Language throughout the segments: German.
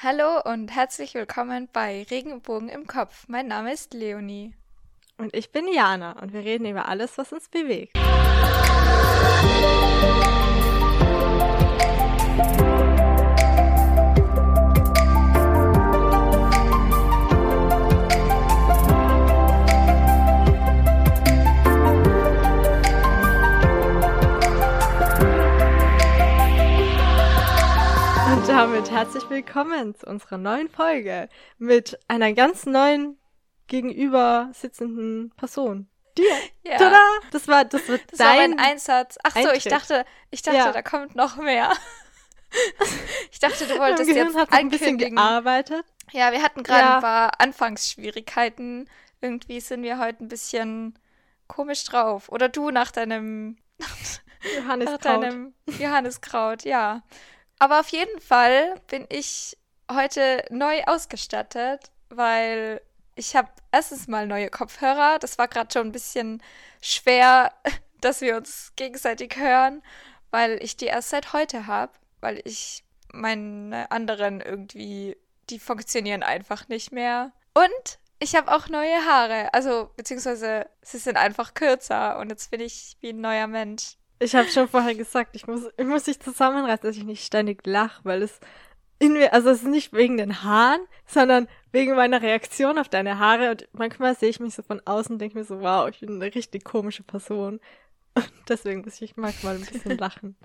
Hallo und herzlich willkommen bei Regenbogen im Kopf. Mein Name ist Leonie. Und ich bin Jana und wir reden über alles, was uns bewegt. Damit herzlich willkommen zu unserer neuen Folge mit einer ganz neuen gegenüber sitzenden Person. Dir. Ja. Tada! Das war, das wird Das war dein mein Einsatz. Ach so, ich dachte, ich dachte, Ja. da kommt noch mehr. Ich dachte, du wolltest jetzt hat ein bisschen gearbeitet. Ja, wir hatten gerade Ja. ein paar Anfangsschwierigkeiten. Irgendwie sind wir heute ein bisschen komisch drauf. Oder du nach deinem Johannes nach Kraut. deinem Johanniskraut, ja. Aber auf jeden Fall bin ich heute neu ausgestattet, weil ich habe erstens mal neue Kopfhörer. Das war gerade schon ein bisschen schwer, dass wir uns gegenseitig hören, weil ich die erst seit heute habe, weil ich meine anderen irgendwie, die funktionieren einfach nicht mehr. Und ich habe auch neue Haare, also beziehungsweise sie sind einfach kürzer und jetzt bin ich wie ein neuer Mensch. Ich habe schon vorher gesagt, ich muss, ich muss mich zusammenreißen, dass ich nicht ständig lache, weil es in mir, also es ist nicht wegen den Haaren, sondern wegen meiner Reaktion auf deine Haare. Und manchmal sehe ich mich so von außen und denke mir so, wow, ich bin eine richtig komische Person. Und deswegen muss ich manchmal ein bisschen lachen.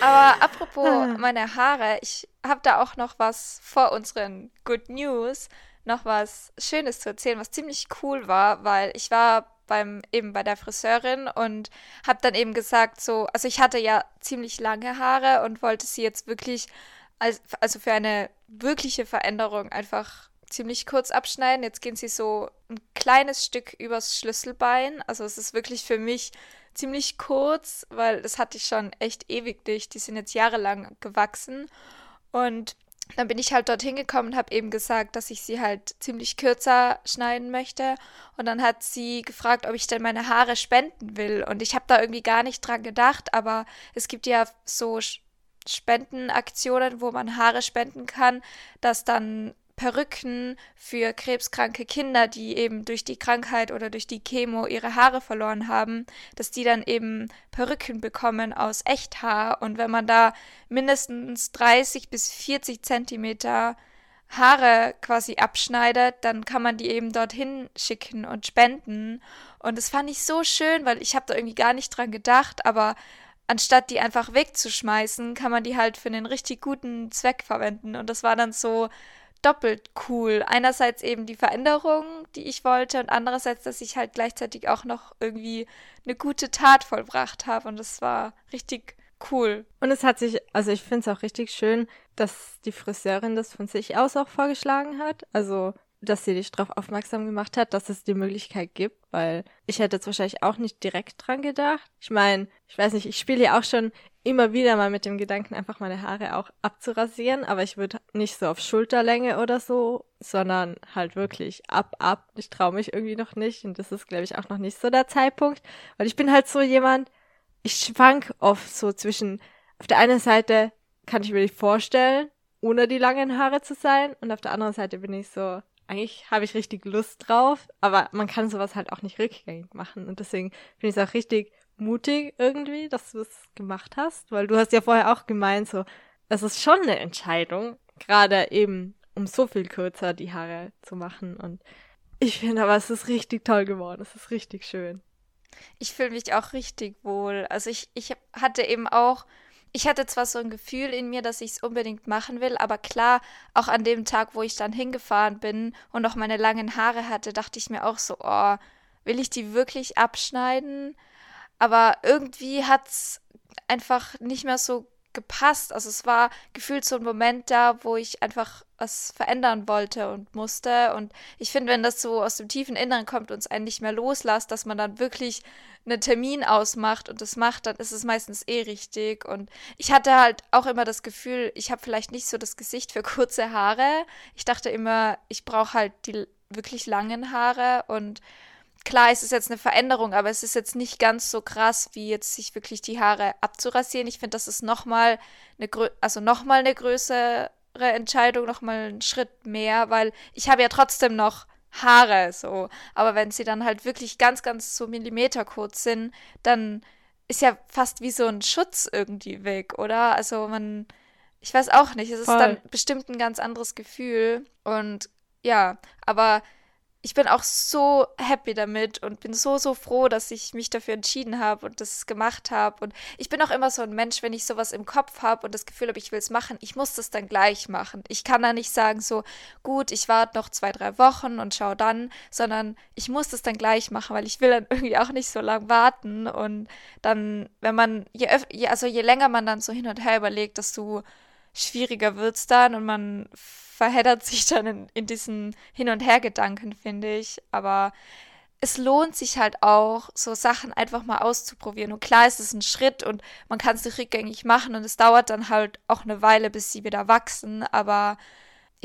Aber apropos Ah. meine Haare, ich habe da auch noch was vor unseren Good News, noch was Schönes zu erzählen, was ziemlich cool war, weil ich war beim eben bei der Friseurin und habe dann eben gesagt so, also ich hatte ja ziemlich lange Haare und wollte sie jetzt wirklich als, also für eine wirkliche Veränderung einfach ziemlich kurz abschneiden. Jetzt gehen sie so ein kleines Stück übers Schlüsselbein, also es ist wirklich für mich ziemlich kurz, weil das hatte ich schon echt ewig nicht. Die sind jetzt jahrelang gewachsen. Und dann bin ich halt dorthin gekommen und habe eben gesagt, dass ich sie halt ziemlich kürzer schneiden möchte. Und dann hat sie gefragt, ob ich denn meine Haare spenden will. Und ich habe da irgendwie gar nicht dran gedacht, aber es gibt ja so Spendenaktionen, wo man Haare spenden kann, dass dann Perücken für krebskranke Kinder, die eben durch die Krankheit oder durch die Chemo ihre Haare verloren haben, dass die dann eben Perücken bekommen aus Echthaar. Und wenn man da mindestens 30 bis 40 Zentimeter Haare quasi abschneidet, dann kann man die eben dorthin schicken und spenden. Und das fand ich so schön, weil ich habe da irgendwie gar nicht dran gedacht, aber anstatt die einfach wegzuschmeißen, kann man die halt für einen richtig guten Zweck verwenden. Und das war dann so doppelt cool. Einerseits eben die Veränderung, die ich wollte, und andererseits, dass ich halt gleichzeitig auch noch irgendwie eine gute Tat vollbracht habe. Und das war richtig cool. Und es hat sich, also ich finde es auch richtig schön, dass die Friseurin das von sich aus auch vorgeschlagen hat. Also, dass sie dich darauf aufmerksam gemacht hat, dass es die Möglichkeit gibt, weil ich hätte jetzt wahrscheinlich auch nicht direkt dran gedacht. Ich meine, ich weiß nicht, ich spiele ja auch schon immer wieder mal mit dem Gedanken, einfach meine Haare auch abzurasieren, aber ich würde nicht so auf Schulterlänge oder so, sondern halt wirklich ab, ab. Ich traue mich irgendwie noch nicht und das ist, glaube ich, auch noch nicht so der Zeitpunkt, weil ich bin halt so jemand, ich schwank oft so zwischen, auf der einen Seite kann ich mir nicht vorstellen, ohne die langen Haare zu sein, und auf der anderen Seite bin ich so, eigentlich habe ich richtig Lust drauf, aber man kann sowas halt auch nicht rückgängig machen und deswegen finde ich es auch richtig mutig irgendwie, dass du es gemacht hast, weil du hast ja vorher auch gemeint, so, es ist schon eine Entscheidung, gerade eben, um so viel kürzer die Haare zu machen und ich finde aber, es ist richtig toll geworden, es ist richtig schön. Ich fühle mich auch richtig wohl. Also ich, ich hatte eben auch, ich hatte zwar so ein Gefühl in mir, dass ich es unbedingt machen will, aber klar, auch an dem Tag, wo ich dann hingefahren bin und noch meine langen Haare hatte, dachte ich mir auch so, oh, will ich die wirklich abschneiden? Aber irgendwie hat es einfach nicht mehr so gepasst. Also es war gefühlt so ein Moment da, wo ich einfach was verändern wollte und musste. Und ich finde, wenn das so aus dem tiefen Inneren kommt und es einen nicht mehr loslässt, dass man dann wirklich einen Termin ausmacht und das macht, dann ist es meistens eh richtig. Und ich hatte halt auch immer das Gefühl, ich habe vielleicht nicht so das Gesicht für kurze Haare. Ich dachte immer, ich brauche halt die wirklich langen Haare und klar, es ist jetzt eine Veränderung, aber es ist jetzt nicht ganz so krass, wie jetzt sich wirklich die Haare abzurasieren. Ich finde, das ist nochmal eine, Grö also noch mal eine Größe Entscheidung noch mal einen Schritt mehr, weil ich habe ja trotzdem noch Haare so. Aber wenn sie dann halt wirklich ganz, ganz so Millimeter kurz sind, dann ist ja fast wie so ein Schutz irgendwie weg, oder? Also man, ich weiß auch nicht, es ist Voll. dann bestimmt ein ganz anderes Gefühl. Und ja, aber ich bin auch so happy damit und bin so, so froh, dass ich mich dafür entschieden habe und das gemacht habe. Und ich bin auch immer so ein Mensch, wenn ich sowas im Kopf habe und das Gefühl habe, ich will es machen, ich muss das dann gleich machen. Ich kann da nicht sagen, so, gut, ich warte noch zwei, drei Wochen und schau dann, sondern ich muss das dann gleich machen, weil ich will dann irgendwie auch nicht so lange warten. Und dann, wenn man, je, je, also je länger man dann so hin und her überlegt, desto schwieriger wird es dann und man verheddert sich dann in, in diesen Hin- und Her-Gedanken, finde ich. Aber es lohnt sich halt auch, so Sachen einfach mal auszuprobieren. Und klar ist es ein Schritt und man kann es nicht rückgängig machen und es dauert dann halt auch eine Weile, bis sie wieder wachsen. Aber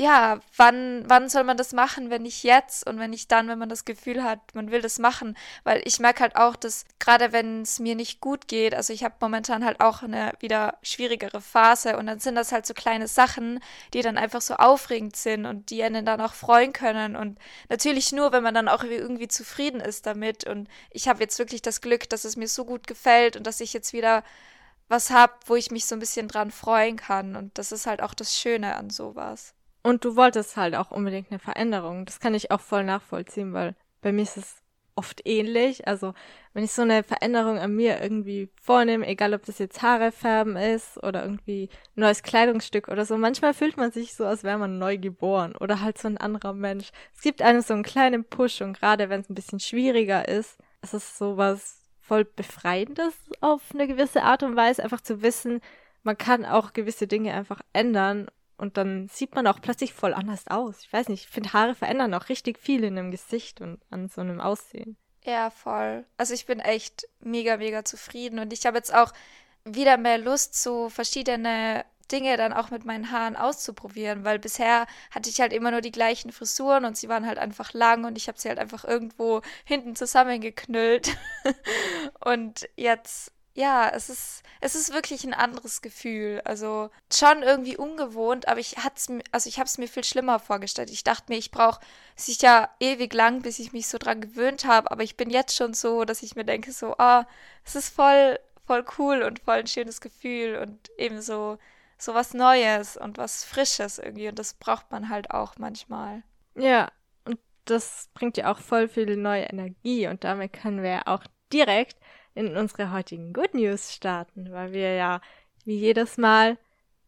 ja, wann, wann soll man das machen, wenn nicht jetzt und wenn nicht dann, wenn man das Gefühl hat, man will das machen? Weil ich merke halt auch, dass gerade wenn es mir nicht gut geht, also ich habe momentan halt auch eine wieder schwierigere Phase und dann sind das halt so kleine Sachen, die dann einfach so aufregend sind und die einen dann auch freuen können und natürlich nur, wenn man dann auch irgendwie zufrieden ist damit und ich habe jetzt wirklich das Glück, dass es mir so gut gefällt und dass ich jetzt wieder was habe, wo ich mich so ein bisschen dran freuen kann und das ist halt auch das Schöne an sowas. Und du wolltest halt auch unbedingt eine Veränderung. Das kann ich auch voll nachvollziehen, weil bei mir ist es oft ähnlich. Also wenn ich so eine Veränderung an mir irgendwie vornehme, egal ob das jetzt Haare färben ist oder irgendwie neues Kleidungsstück oder so, manchmal fühlt man sich so, als wäre man neu geboren oder halt so ein anderer Mensch. Es gibt einem so einen kleinen Push und gerade wenn es ein bisschen schwieriger ist, ist es so was voll Befreiendes auf eine gewisse Art und Weise, einfach zu wissen, man kann auch gewisse Dinge einfach ändern und dann sieht man auch plötzlich voll anders aus. Ich weiß nicht, ich finde Haare verändern auch richtig viel in einem Gesicht und an so einem Aussehen. Ja, voll. Also ich bin echt mega, mega zufrieden und ich habe jetzt auch wieder mehr Lust, so verschiedene Dinge dann auch mit meinen Haaren auszuprobieren, weil bisher hatte ich halt immer nur die gleichen Frisuren und sie waren halt einfach lang und ich habe sie halt einfach irgendwo hinten zusammengeknüllt. und jetzt ja, es ist, es ist wirklich ein anderes Gefühl. Also schon irgendwie ungewohnt, aber ich hat's also ich habe es mir viel schlimmer vorgestellt. Ich dachte mir, ich brauche sicher ewig lang, bis ich mich so dran gewöhnt habe, aber ich bin jetzt schon so, dass ich mir denke so, ah, oh, es ist voll voll cool und voll ein schönes Gefühl und eben so so was Neues und was Frisches irgendwie und das braucht man halt auch manchmal. Ja, und das bringt ja auch voll viel neue Energie und damit können wir auch direkt in unsere heutigen Good News starten, weil wir ja wie jedes Mal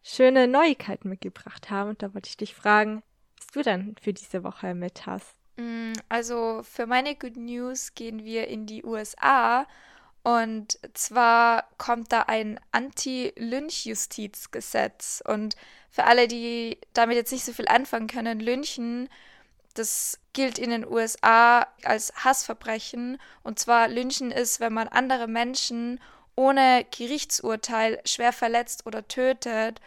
schöne Neuigkeiten mitgebracht haben. Und da wollte ich dich fragen, was du dann für diese Woche mit hast. Mm, also für meine Good News gehen wir in die USA. Und zwar kommt da ein Anti-Lynch-Justizgesetz. Und für alle, die damit jetzt nicht so viel anfangen können, Lynchen das gilt in den USA als Hassverbrechen. Und zwar Lynchen ist, wenn man andere Menschen ohne Gerichtsurteil schwer verletzt oder tötet.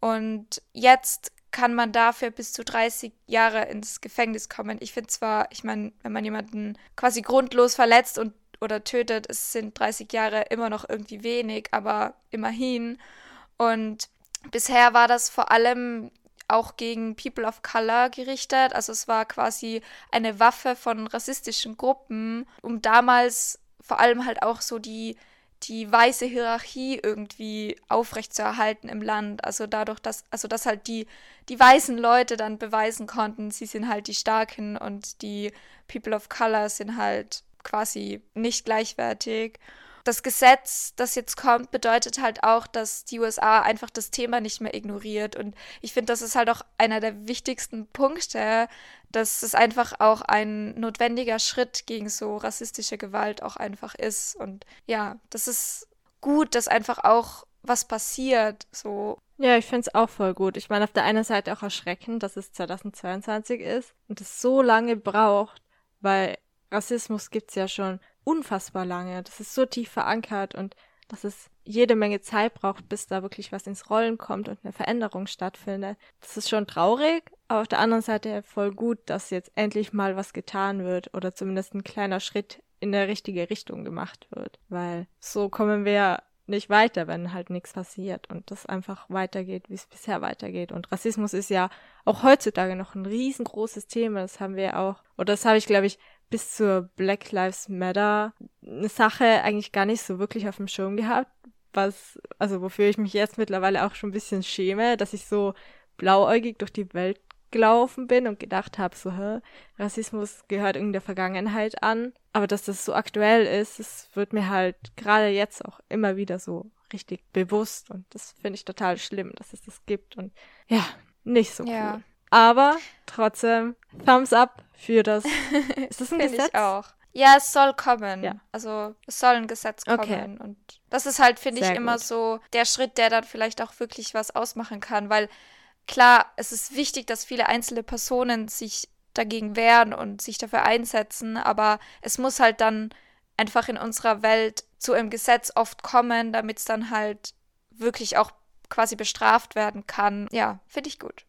Und jetzt kann man dafür bis zu 30 Jahre ins Gefängnis kommen. Ich finde zwar, ich meine, wenn man jemanden quasi grundlos verletzt und oder tötet, es sind 30 Jahre immer noch irgendwie wenig, aber immerhin. Und bisher war das vor allem auch gegen People of Color gerichtet. Also es war quasi eine Waffe von rassistischen Gruppen, um damals vor allem halt auch so die die weiße Hierarchie irgendwie aufrechtzuerhalten im Land. Also dadurch, dass, also dass halt die, die weißen Leute dann beweisen konnten, sie sind halt die Starken und die People of Color sind halt quasi nicht gleichwertig. Das Gesetz, das jetzt kommt, bedeutet halt auch, dass die USA einfach das Thema nicht mehr ignoriert. Und ich finde, das ist halt auch einer der wichtigsten Punkte, dass es einfach auch ein notwendiger Schritt gegen so rassistische Gewalt auch einfach ist. Und ja, das ist gut, dass einfach auch was passiert. So. Ja, ich finde es auch voll gut. Ich meine, auf der einen Seite auch erschreckend, dass es 2022 ist und es so lange braucht, weil Rassismus gibt es ja schon unfassbar lange. Das ist so tief verankert und dass es jede Menge Zeit braucht, bis da wirklich was ins Rollen kommt und eine Veränderung stattfindet. Das ist schon traurig, aber auf der anderen Seite voll gut, dass jetzt endlich mal was getan wird oder zumindest ein kleiner Schritt in der richtige Richtung gemacht wird. Weil so kommen wir nicht weiter, wenn halt nichts passiert und das einfach weitergeht, wie es bisher weitergeht. Und Rassismus ist ja auch heutzutage noch ein riesengroßes Thema. Das haben wir auch, oder das habe ich, glaube ich, bis zur Black Lives Matter eine Sache eigentlich gar nicht so wirklich auf dem Schirm gehabt, was, also wofür ich mich jetzt mittlerweile auch schon ein bisschen schäme, dass ich so blauäugig durch die Welt gelaufen bin und gedacht habe, so, hä, Rassismus gehört irgendwie der Vergangenheit an. Aber dass das so aktuell ist, das wird mir halt gerade jetzt auch immer wieder so richtig bewusst. Und das finde ich total schlimm, dass es das gibt. Und ja, nicht so ja. cool. Aber trotzdem, Thumbs up für das. Ist das ein Gesetz? Ich auch. Ja, es soll kommen. Ja. Also es soll ein Gesetz kommen. Okay. Und das ist halt, finde ich, immer gut. so der Schritt, der dann vielleicht auch wirklich was ausmachen kann, weil klar, es ist wichtig, dass viele einzelne Personen sich dagegen wehren und sich dafür einsetzen, aber es muss halt dann einfach in unserer Welt zu einem Gesetz oft kommen, damit es dann halt wirklich auch quasi bestraft werden kann. Ja, finde ich gut.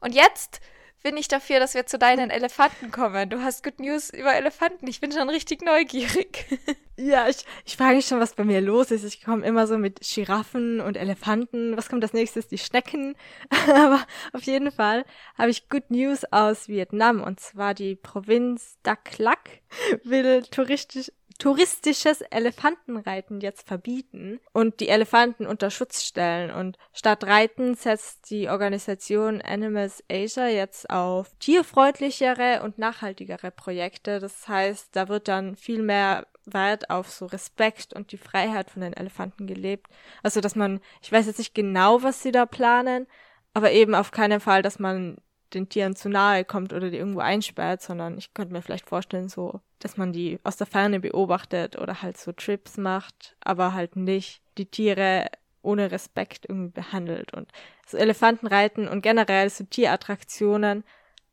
Und jetzt bin ich dafür, dass wir zu deinen Elefanten kommen. Du hast Good News über Elefanten. Ich bin schon richtig neugierig. Ja, ich, ich frage mich schon, was bei mir los ist. Ich komme immer so mit Giraffen und Elefanten. Was kommt als nächstes? Die Schnecken. Aber auf jeden Fall habe ich Good News aus Vietnam. Und zwar die Provinz Dak Lak will touristisch, touristisches Elefantenreiten jetzt verbieten und die Elefanten unter Schutz stellen. Und statt Reiten setzt die Organisation Animals Asia jetzt auf tierfreundlichere und nachhaltigere Projekte. Das heißt, da wird dann viel mehr Wert auf so Respekt und die Freiheit von den Elefanten gelebt. Also, dass man, ich weiß jetzt nicht genau, was sie da planen, aber eben auf keinen Fall, dass man den Tieren zu nahe kommt oder die irgendwo einsperrt, sondern ich könnte mir vielleicht vorstellen, so, dass man die aus der Ferne beobachtet oder halt so Trips macht, aber halt nicht die Tiere ohne Respekt irgendwie behandelt. Und so Elefantenreiten und generell so Tierattraktionen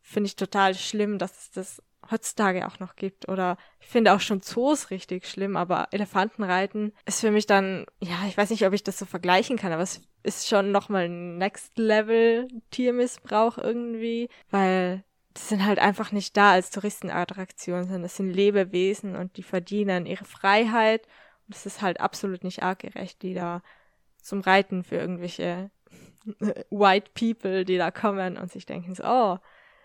finde ich total schlimm, dass es das heutzutage auch noch gibt. Oder ich finde auch schon Zoos richtig schlimm, aber Elefantenreiten ist für mich dann, ja, ich weiß nicht, ob ich das so vergleichen kann, aber es ist schon nochmal Next Level Tiermissbrauch irgendwie, weil die sind halt einfach nicht da als Touristenattraktion, sondern es sind Lebewesen und die verdienen ihre Freiheit und es ist halt absolut nicht artgerecht, die da zum Reiten für irgendwelche White People, die da kommen und sich denken so, oh,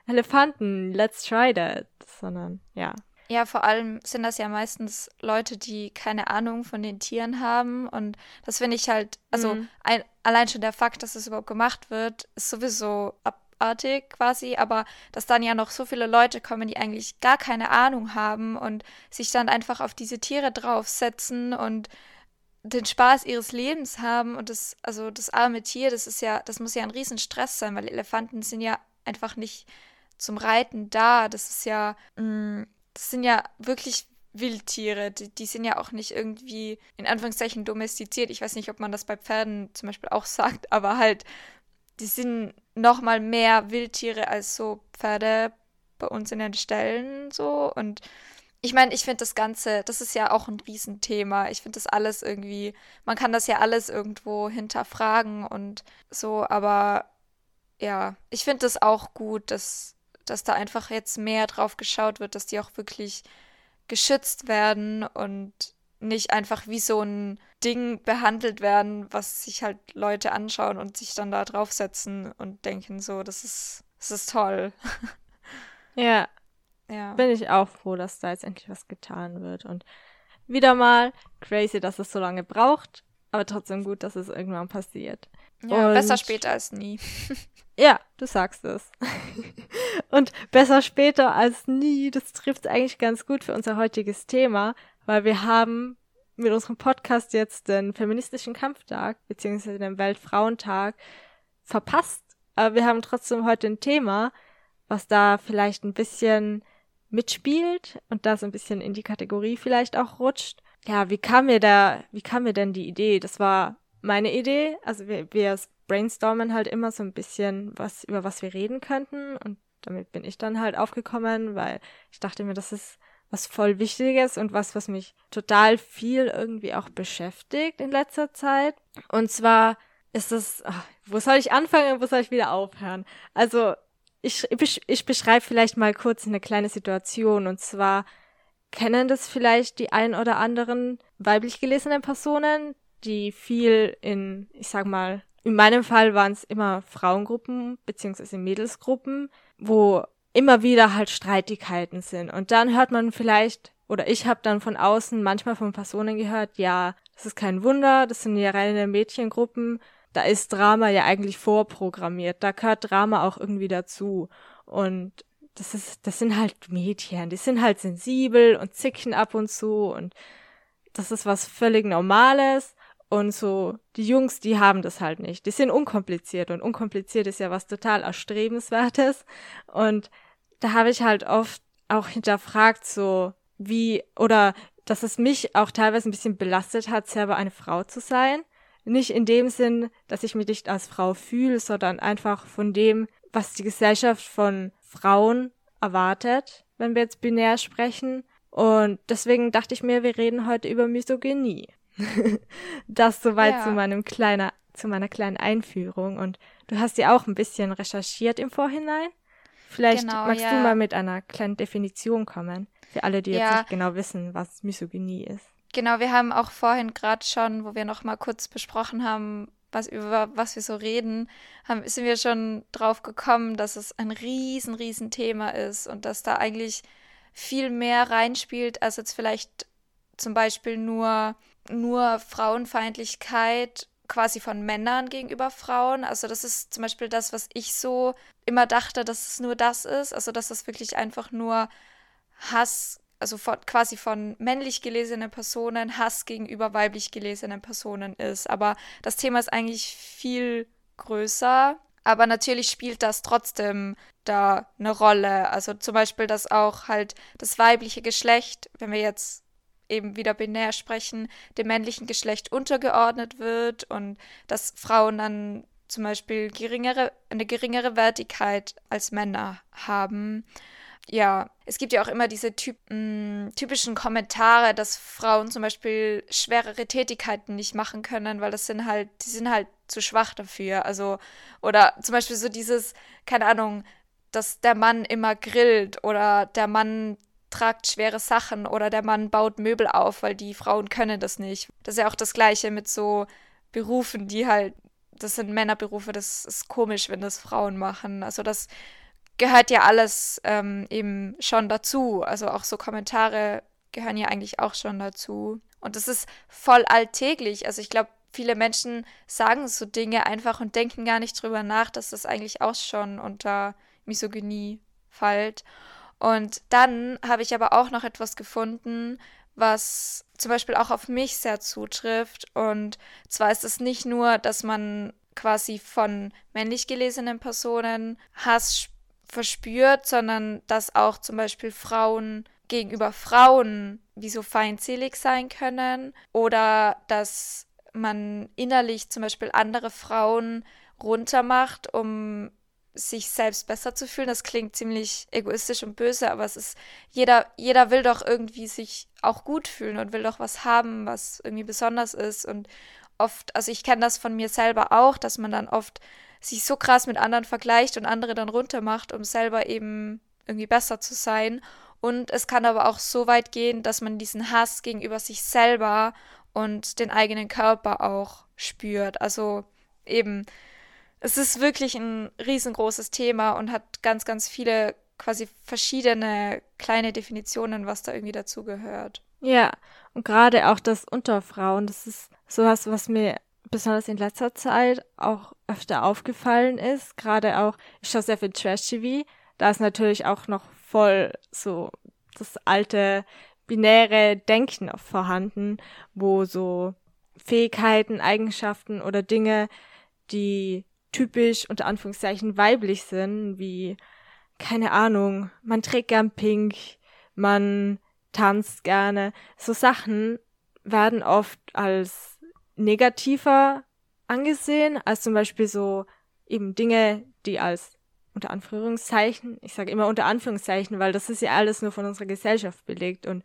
Elefanten, let's try that, sondern ja. Ja, vor allem sind das ja meistens Leute, die keine Ahnung von den Tieren haben. Und das finde ich halt, also mhm. ein, allein schon der Fakt, dass es überhaupt gemacht wird, ist sowieso abartig quasi. Aber dass dann ja noch so viele Leute kommen, die eigentlich gar keine Ahnung haben und sich dann einfach auf diese Tiere draufsetzen und den Spaß ihres Lebens haben. Und das, also das arme Tier, das ist ja, das muss ja ein Riesenstress sein, weil Elefanten sind ja einfach nicht zum Reiten da. Das ist ja, mm, das sind ja wirklich Wildtiere. Die, die sind ja auch nicht irgendwie in Anführungszeichen domestiziert. Ich weiß nicht, ob man das bei Pferden zum Beispiel auch sagt, aber halt, die sind noch mal mehr Wildtiere als so Pferde bei uns in den Ställen so und ich meine, ich finde das Ganze, das ist ja auch ein Riesenthema. Ich finde das alles irgendwie, man kann das ja alles irgendwo hinterfragen und so, aber ja, ich finde das auch gut, dass dass da einfach jetzt mehr drauf geschaut wird, dass die auch wirklich geschützt werden und nicht einfach wie so ein Ding behandelt werden, was sich halt Leute anschauen und sich dann da draufsetzen und denken so, das ist, das ist toll. Ja. Ja. Bin ich auch froh, dass da jetzt endlich was getan wird. Und wieder mal crazy, dass es so lange braucht, aber trotzdem gut, dass es irgendwann passiert. Ja, und besser später als nie. ja, du sagst es. und besser später als nie, das trifft eigentlich ganz gut für unser heutiges Thema, weil wir haben mit unserem Podcast jetzt den feministischen Kampftag beziehungsweise den Weltfrauentag verpasst. Aber wir haben trotzdem heute ein Thema, was da vielleicht ein bisschen mitspielt und da so ein bisschen in die Kategorie vielleicht auch rutscht. Ja, wie kam mir da, wie kam mir denn die Idee? Das war meine Idee. Also wir, wir brainstormen halt immer so ein bisschen, was, über was wir reden könnten. Und damit bin ich dann halt aufgekommen, weil ich dachte mir, das ist was voll Wichtiges und was, was mich total viel irgendwie auch beschäftigt in letzter Zeit. Und zwar ist es, ach, wo soll ich anfangen und wo soll ich wieder aufhören? Also, ich, ich beschreibe vielleicht mal kurz eine kleine Situation und zwar kennen das vielleicht die ein oder anderen weiblich gelesenen Personen, die viel in, ich sag mal, in meinem Fall waren es immer Frauengruppen beziehungsweise Mädelsgruppen, wo immer wieder halt Streitigkeiten sind. Und dann hört man vielleicht, oder ich habe dann von außen manchmal von Personen gehört, ja, das ist kein Wunder, das sind ja reine Mädchengruppen, da ist Drama ja eigentlich vorprogrammiert, da gehört Drama auch irgendwie dazu. Und das ist, das sind halt Mädchen, die sind halt sensibel und zicken ab und zu und das ist was völlig Normales. Und so, die Jungs, die haben das halt nicht. Die sind unkompliziert und unkompliziert ist ja was total Erstrebenswertes. Und da habe ich halt oft auch hinterfragt, so wie, oder dass es mich auch teilweise ein bisschen belastet hat, selber eine Frau zu sein. Nicht in dem Sinn, dass ich mich nicht als Frau fühle, sondern einfach von dem, was die Gesellschaft von Frauen erwartet, wenn wir jetzt binär sprechen. Und deswegen dachte ich mir, wir reden heute über Misogynie. Das soweit ja. zu meinem kleiner, zu meiner kleinen Einführung. Und du hast ja auch ein bisschen recherchiert im Vorhinein. Vielleicht genau, magst ja. du mal mit einer kleinen Definition kommen, für alle, die ja. jetzt nicht genau wissen, was Misogynie ist. Genau, wir haben auch vorhin gerade schon, wo wir noch mal kurz besprochen haben, was über was wir so reden, haben, sind wir schon drauf gekommen, dass es ein riesen, riesen Thema ist und dass da eigentlich viel mehr reinspielt, als jetzt vielleicht zum Beispiel nur nur Frauenfeindlichkeit quasi von Männern gegenüber Frauen. Also das ist zum Beispiel das, was ich so immer dachte, dass es nur das ist. Also dass das wirklich einfach nur Hass, also von, quasi von männlich gelesenen Personen, Hass gegenüber weiblich gelesenen Personen ist. Aber das Thema ist eigentlich viel größer. Aber natürlich spielt das trotzdem da eine Rolle. Also zum Beispiel, dass auch halt das weibliche Geschlecht, wenn wir jetzt eben wieder binär sprechen, dem männlichen Geschlecht untergeordnet wird und dass Frauen dann zum Beispiel geringere, eine geringere Wertigkeit als Männer haben. Ja, es gibt ja auch immer diese typ, mh, typischen Kommentare, dass Frauen zum Beispiel schwerere Tätigkeiten nicht machen können, weil das sind halt, die sind halt zu schwach dafür. Also, oder zum Beispiel so dieses, keine Ahnung, dass der Mann immer grillt oder der Mann tragt schwere Sachen oder der Mann baut Möbel auf, weil die Frauen können das nicht. Das ist ja auch das Gleiche mit so Berufen, die halt, das sind Männerberufe, das ist komisch, wenn das Frauen machen. Also das gehört ja alles ähm, eben schon dazu. Also auch so Kommentare gehören ja eigentlich auch schon dazu. Und das ist voll alltäglich. Also ich glaube, viele Menschen sagen so Dinge einfach und denken gar nicht drüber nach, dass das eigentlich auch schon unter Misogynie fällt. Und dann habe ich aber auch noch etwas gefunden, was zum Beispiel auch auf mich sehr zutrifft. Und zwar ist es nicht nur, dass man quasi von männlich gelesenen Personen Hass verspürt, sondern dass auch zum Beispiel Frauen gegenüber Frauen wie so feindselig sein können oder dass man innerlich zum Beispiel andere Frauen runtermacht, um sich selbst besser zu fühlen. Das klingt ziemlich egoistisch und böse, aber es ist, jeder, jeder will doch irgendwie sich auch gut fühlen und will doch was haben, was irgendwie besonders ist. Und oft, also ich kenne das von mir selber auch, dass man dann oft sich so krass mit anderen vergleicht und andere dann runtermacht, um selber eben irgendwie besser zu sein. Und es kann aber auch so weit gehen, dass man diesen Hass gegenüber sich selber und den eigenen Körper auch spürt. Also eben, es ist wirklich ein riesengroßes Thema und hat ganz, ganz viele quasi verschiedene kleine Definitionen, was da irgendwie dazugehört. Ja, und gerade auch das unter Frauen, das ist sowas, was mir besonders in letzter Zeit auch öfter aufgefallen ist. Gerade auch, ich schaue sehr viel Trash-TV, da ist natürlich auch noch voll so das alte binäre Denken vorhanden, wo so Fähigkeiten, Eigenschaften oder Dinge, die typisch unter Anführungszeichen weiblich sind, wie, keine Ahnung, man trägt gern pink, man tanzt gerne. So Sachen werden oft als negativer angesehen, als zum Beispiel so eben Dinge, die als unter Anführungszeichen, ich sage immer unter Anführungszeichen, weil das ist ja alles nur von unserer Gesellschaft belegt und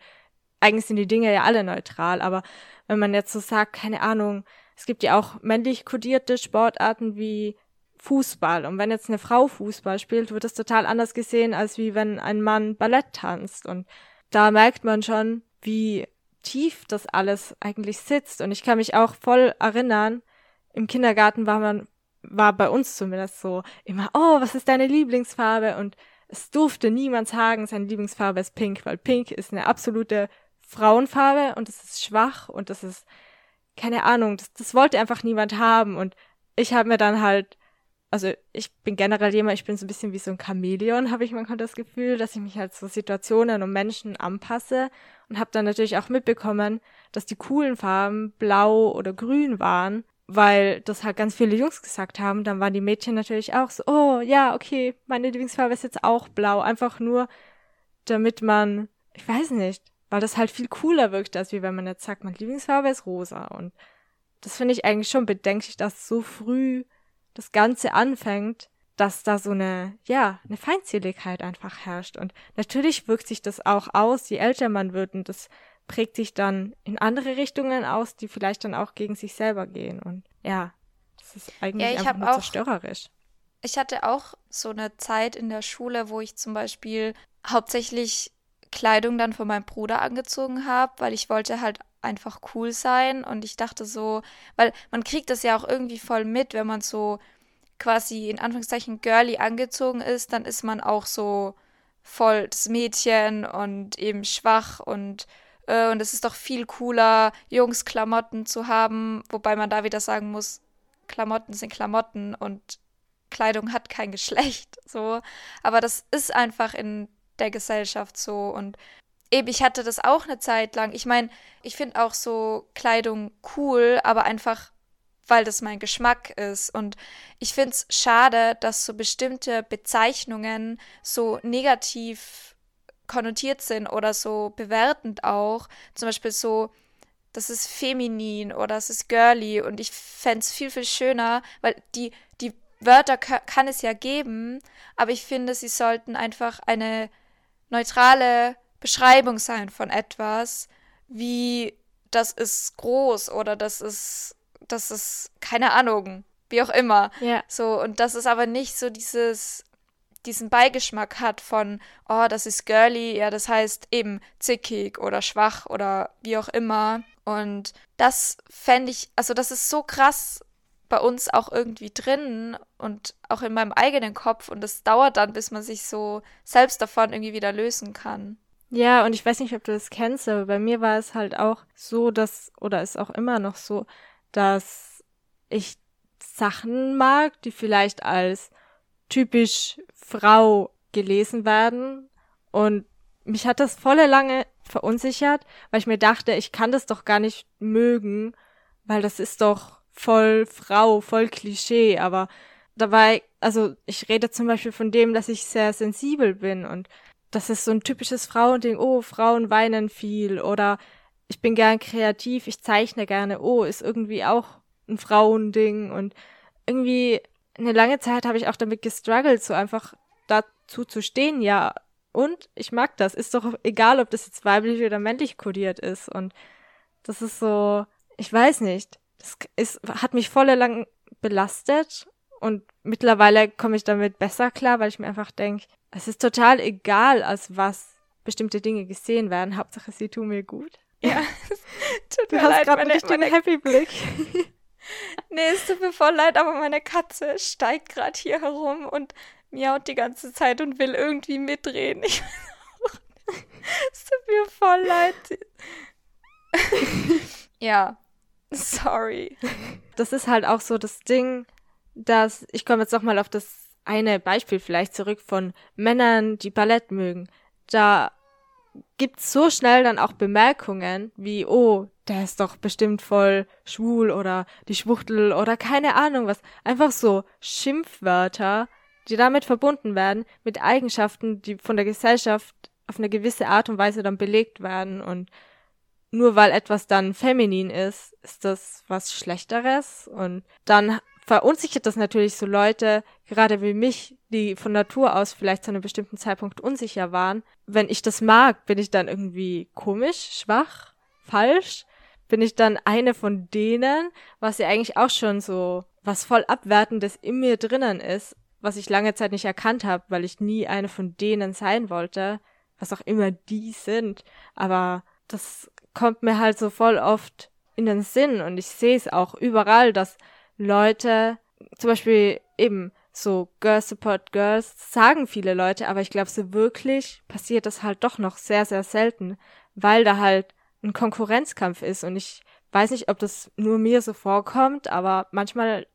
eigentlich sind die Dinge ja alle neutral, aber wenn man jetzt so sagt, keine Ahnung, es gibt ja auch männlich kodierte Sportarten wie Fußball. Und wenn jetzt eine Frau Fußball spielt, wird das total anders gesehen, als wie wenn ein Mann Ballett tanzt. Und da merkt man schon, wie tief das alles eigentlich sitzt. Und ich kann mich auch voll erinnern, im Kindergarten war man, war bei uns zumindest so immer, oh, was ist deine Lieblingsfarbe? Und es durfte niemand sagen, seine Lieblingsfarbe ist pink, weil pink ist eine absolute Frauenfarbe und es ist schwach und das ist, keine Ahnung, das, das wollte einfach niemand haben. Und ich habe mir dann halt also ich bin generell jemand, ich bin so ein bisschen wie so ein Chamäleon, habe ich manchmal das Gefühl, dass ich mich halt so Situationen und Menschen anpasse und habe dann natürlich auch mitbekommen, dass die coolen Farben blau oder grün waren, weil das halt ganz viele Jungs gesagt haben. Dann waren die Mädchen natürlich auch so, oh ja, okay, meine Lieblingsfarbe ist jetzt auch blau, einfach nur, damit man, ich weiß nicht, weil das halt viel cooler wirkt, als wie wenn man jetzt sagt, meine Lieblingsfarbe ist rosa und das finde ich eigentlich schon bedenklich, dass so früh das Ganze anfängt, dass da so eine, ja, eine Feindseligkeit einfach herrscht. Und natürlich wirkt sich das auch aus, je älter man wird und das prägt sich dann in andere Richtungen aus, die vielleicht dann auch gegen sich selber gehen. Und ja, das ist eigentlich ja, einfach nur auch, zerstörerisch. Ich hatte auch so eine Zeit in der Schule, wo ich zum Beispiel hauptsächlich Kleidung dann von meinem Bruder angezogen habe, weil ich wollte halt einfach cool sein. Und ich dachte so, weil man kriegt das ja auch irgendwie voll mit, wenn man so quasi in Anführungszeichen girly angezogen ist, dann ist man auch so voll das Mädchen und eben schwach und äh, und es ist doch viel cooler, Jungsklamotten zu haben, wobei man da wieder sagen muss, Klamotten sind Klamotten und Kleidung hat kein Geschlecht, so. Aber das ist einfach in der Gesellschaft so und eben, ich hatte das auch eine Zeit lang. Ich meine, ich finde auch so Kleidung cool, aber einfach, weil das mein Geschmack ist. Und ich finde es schade, dass so bestimmte Bezeichnungen so negativ konnotiert sind oder so bewertend auch. Zum Beispiel so, das ist feminin oder es ist girly. Und ich fände es viel, viel schöner, weil die, die Wörter kann es ja geben, aber ich finde, sie sollten einfach eine neutrale Beschreibung sein von etwas, wie das ist groß oder das ist, das ist, keine Ahnung, wie auch immer. Ja. So, und dass es aber nicht so dieses, diesen Beigeschmack hat von, oh, das ist girly, ja, das heißt eben zickig oder schwach oder wie auch immer. Und das fände ich, also das ist so krass bei uns auch irgendwie drin und auch in meinem eigenen Kopf und es dauert dann, bis man sich so selbst davon irgendwie wieder lösen kann. Ja, und ich weiß nicht, ob du das kennst, aber bei mir war es halt auch so, dass, oder ist auch immer noch so, dass ich Sachen mag, die vielleicht als typisch Frau gelesen werden. Und mich hat das volle lange verunsichert, weil ich mir dachte, ich kann das doch gar nicht mögen, weil das ist doch voll Frau, voll Klischee. Aber dabei, also ich rede zum Beispiel von dem, dass ich sehr sensibel bin und das ist so ein typisches Frauending, oh, Frauen weinen viel oder ich bin gern kreativ, ich zeichne gerne, oh, ist irgendwie auch ein Frauending und irgendwie eine lange Zeit habe ich auch damit gestruggelt, so einfach dazu zu stehen, ja, und ich mag das, ist doch egal, ob das jetzt weiblich oder männlich kodiert ist und das ist so, ich weiß nicht, das ist, hat mich voll lang belastet und mittlerweile komme ich damit besser klar, weil ich mir einfach denke, es ist total egal, als was bestimmte Dinge gesehen werden. Hauptsache, sie tun mir gut. Ja, tut mir du leid, hast gerade einen Happy Blick. nee, es tut mir voll leid, aber meine Katze steigt gerade hier herum und miaut die ganze Zeit und will irgendwie mitdrehen. Ich es tut mir voll leid. ja, sorry. Das ist halt auch so das Ding, dass ich komme jetzt noch mal auf das eine Beispiel vielleicht zurück von Männern, die Ballett mögen. Da gibt's so schnell dann auch Bemerkungen wie, oh, der ist doch bestimmt voll schwul oder die Schwuchtel oder keine Ahnung was. Einfach so Schimpfwörter, die damit verbunden werden mit Eigenschaften, die von der Gesellschaft auf eine gewisse Art und Weise dann belegt werden und nur weil etwas dann feminin ist, ist das was Schlechteres und dann verunsichert das natürlich so Leute, gerade wie mich, die von Natur aus vielleicht zu einem bestimmten Zeitpunkt unsicher waren. Wenn ich das mag, bin ich dann irgendwie komisch, schwach, falsch? Bin ich dann eine von denen, was ja eigentlich auch schon so was voll Abwertendes in mir drinnen ist, was ich lange Zeit nicht erkannt habe, weil ich nie eine von denen sein wollte, was auch immer die sind. Aber das kommt mir halt so voll oft in den Sinn und ich sehe es auch überall, dass Leute, zum Beispiel eben so Girls Support Girls, sagen viele Leute, aber ich glaube, so wirklich passiert das halt doch noch sehr, sehr selten, weil da halt ein Konkurrenzkampf ist und ich weiß nicht, ob das nur mir so vorkommt, aber manchmal,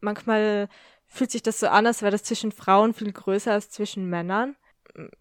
manchmal fühlt sich das so an, als wäre das zwischen Frauen viel größer als zwischen Männern.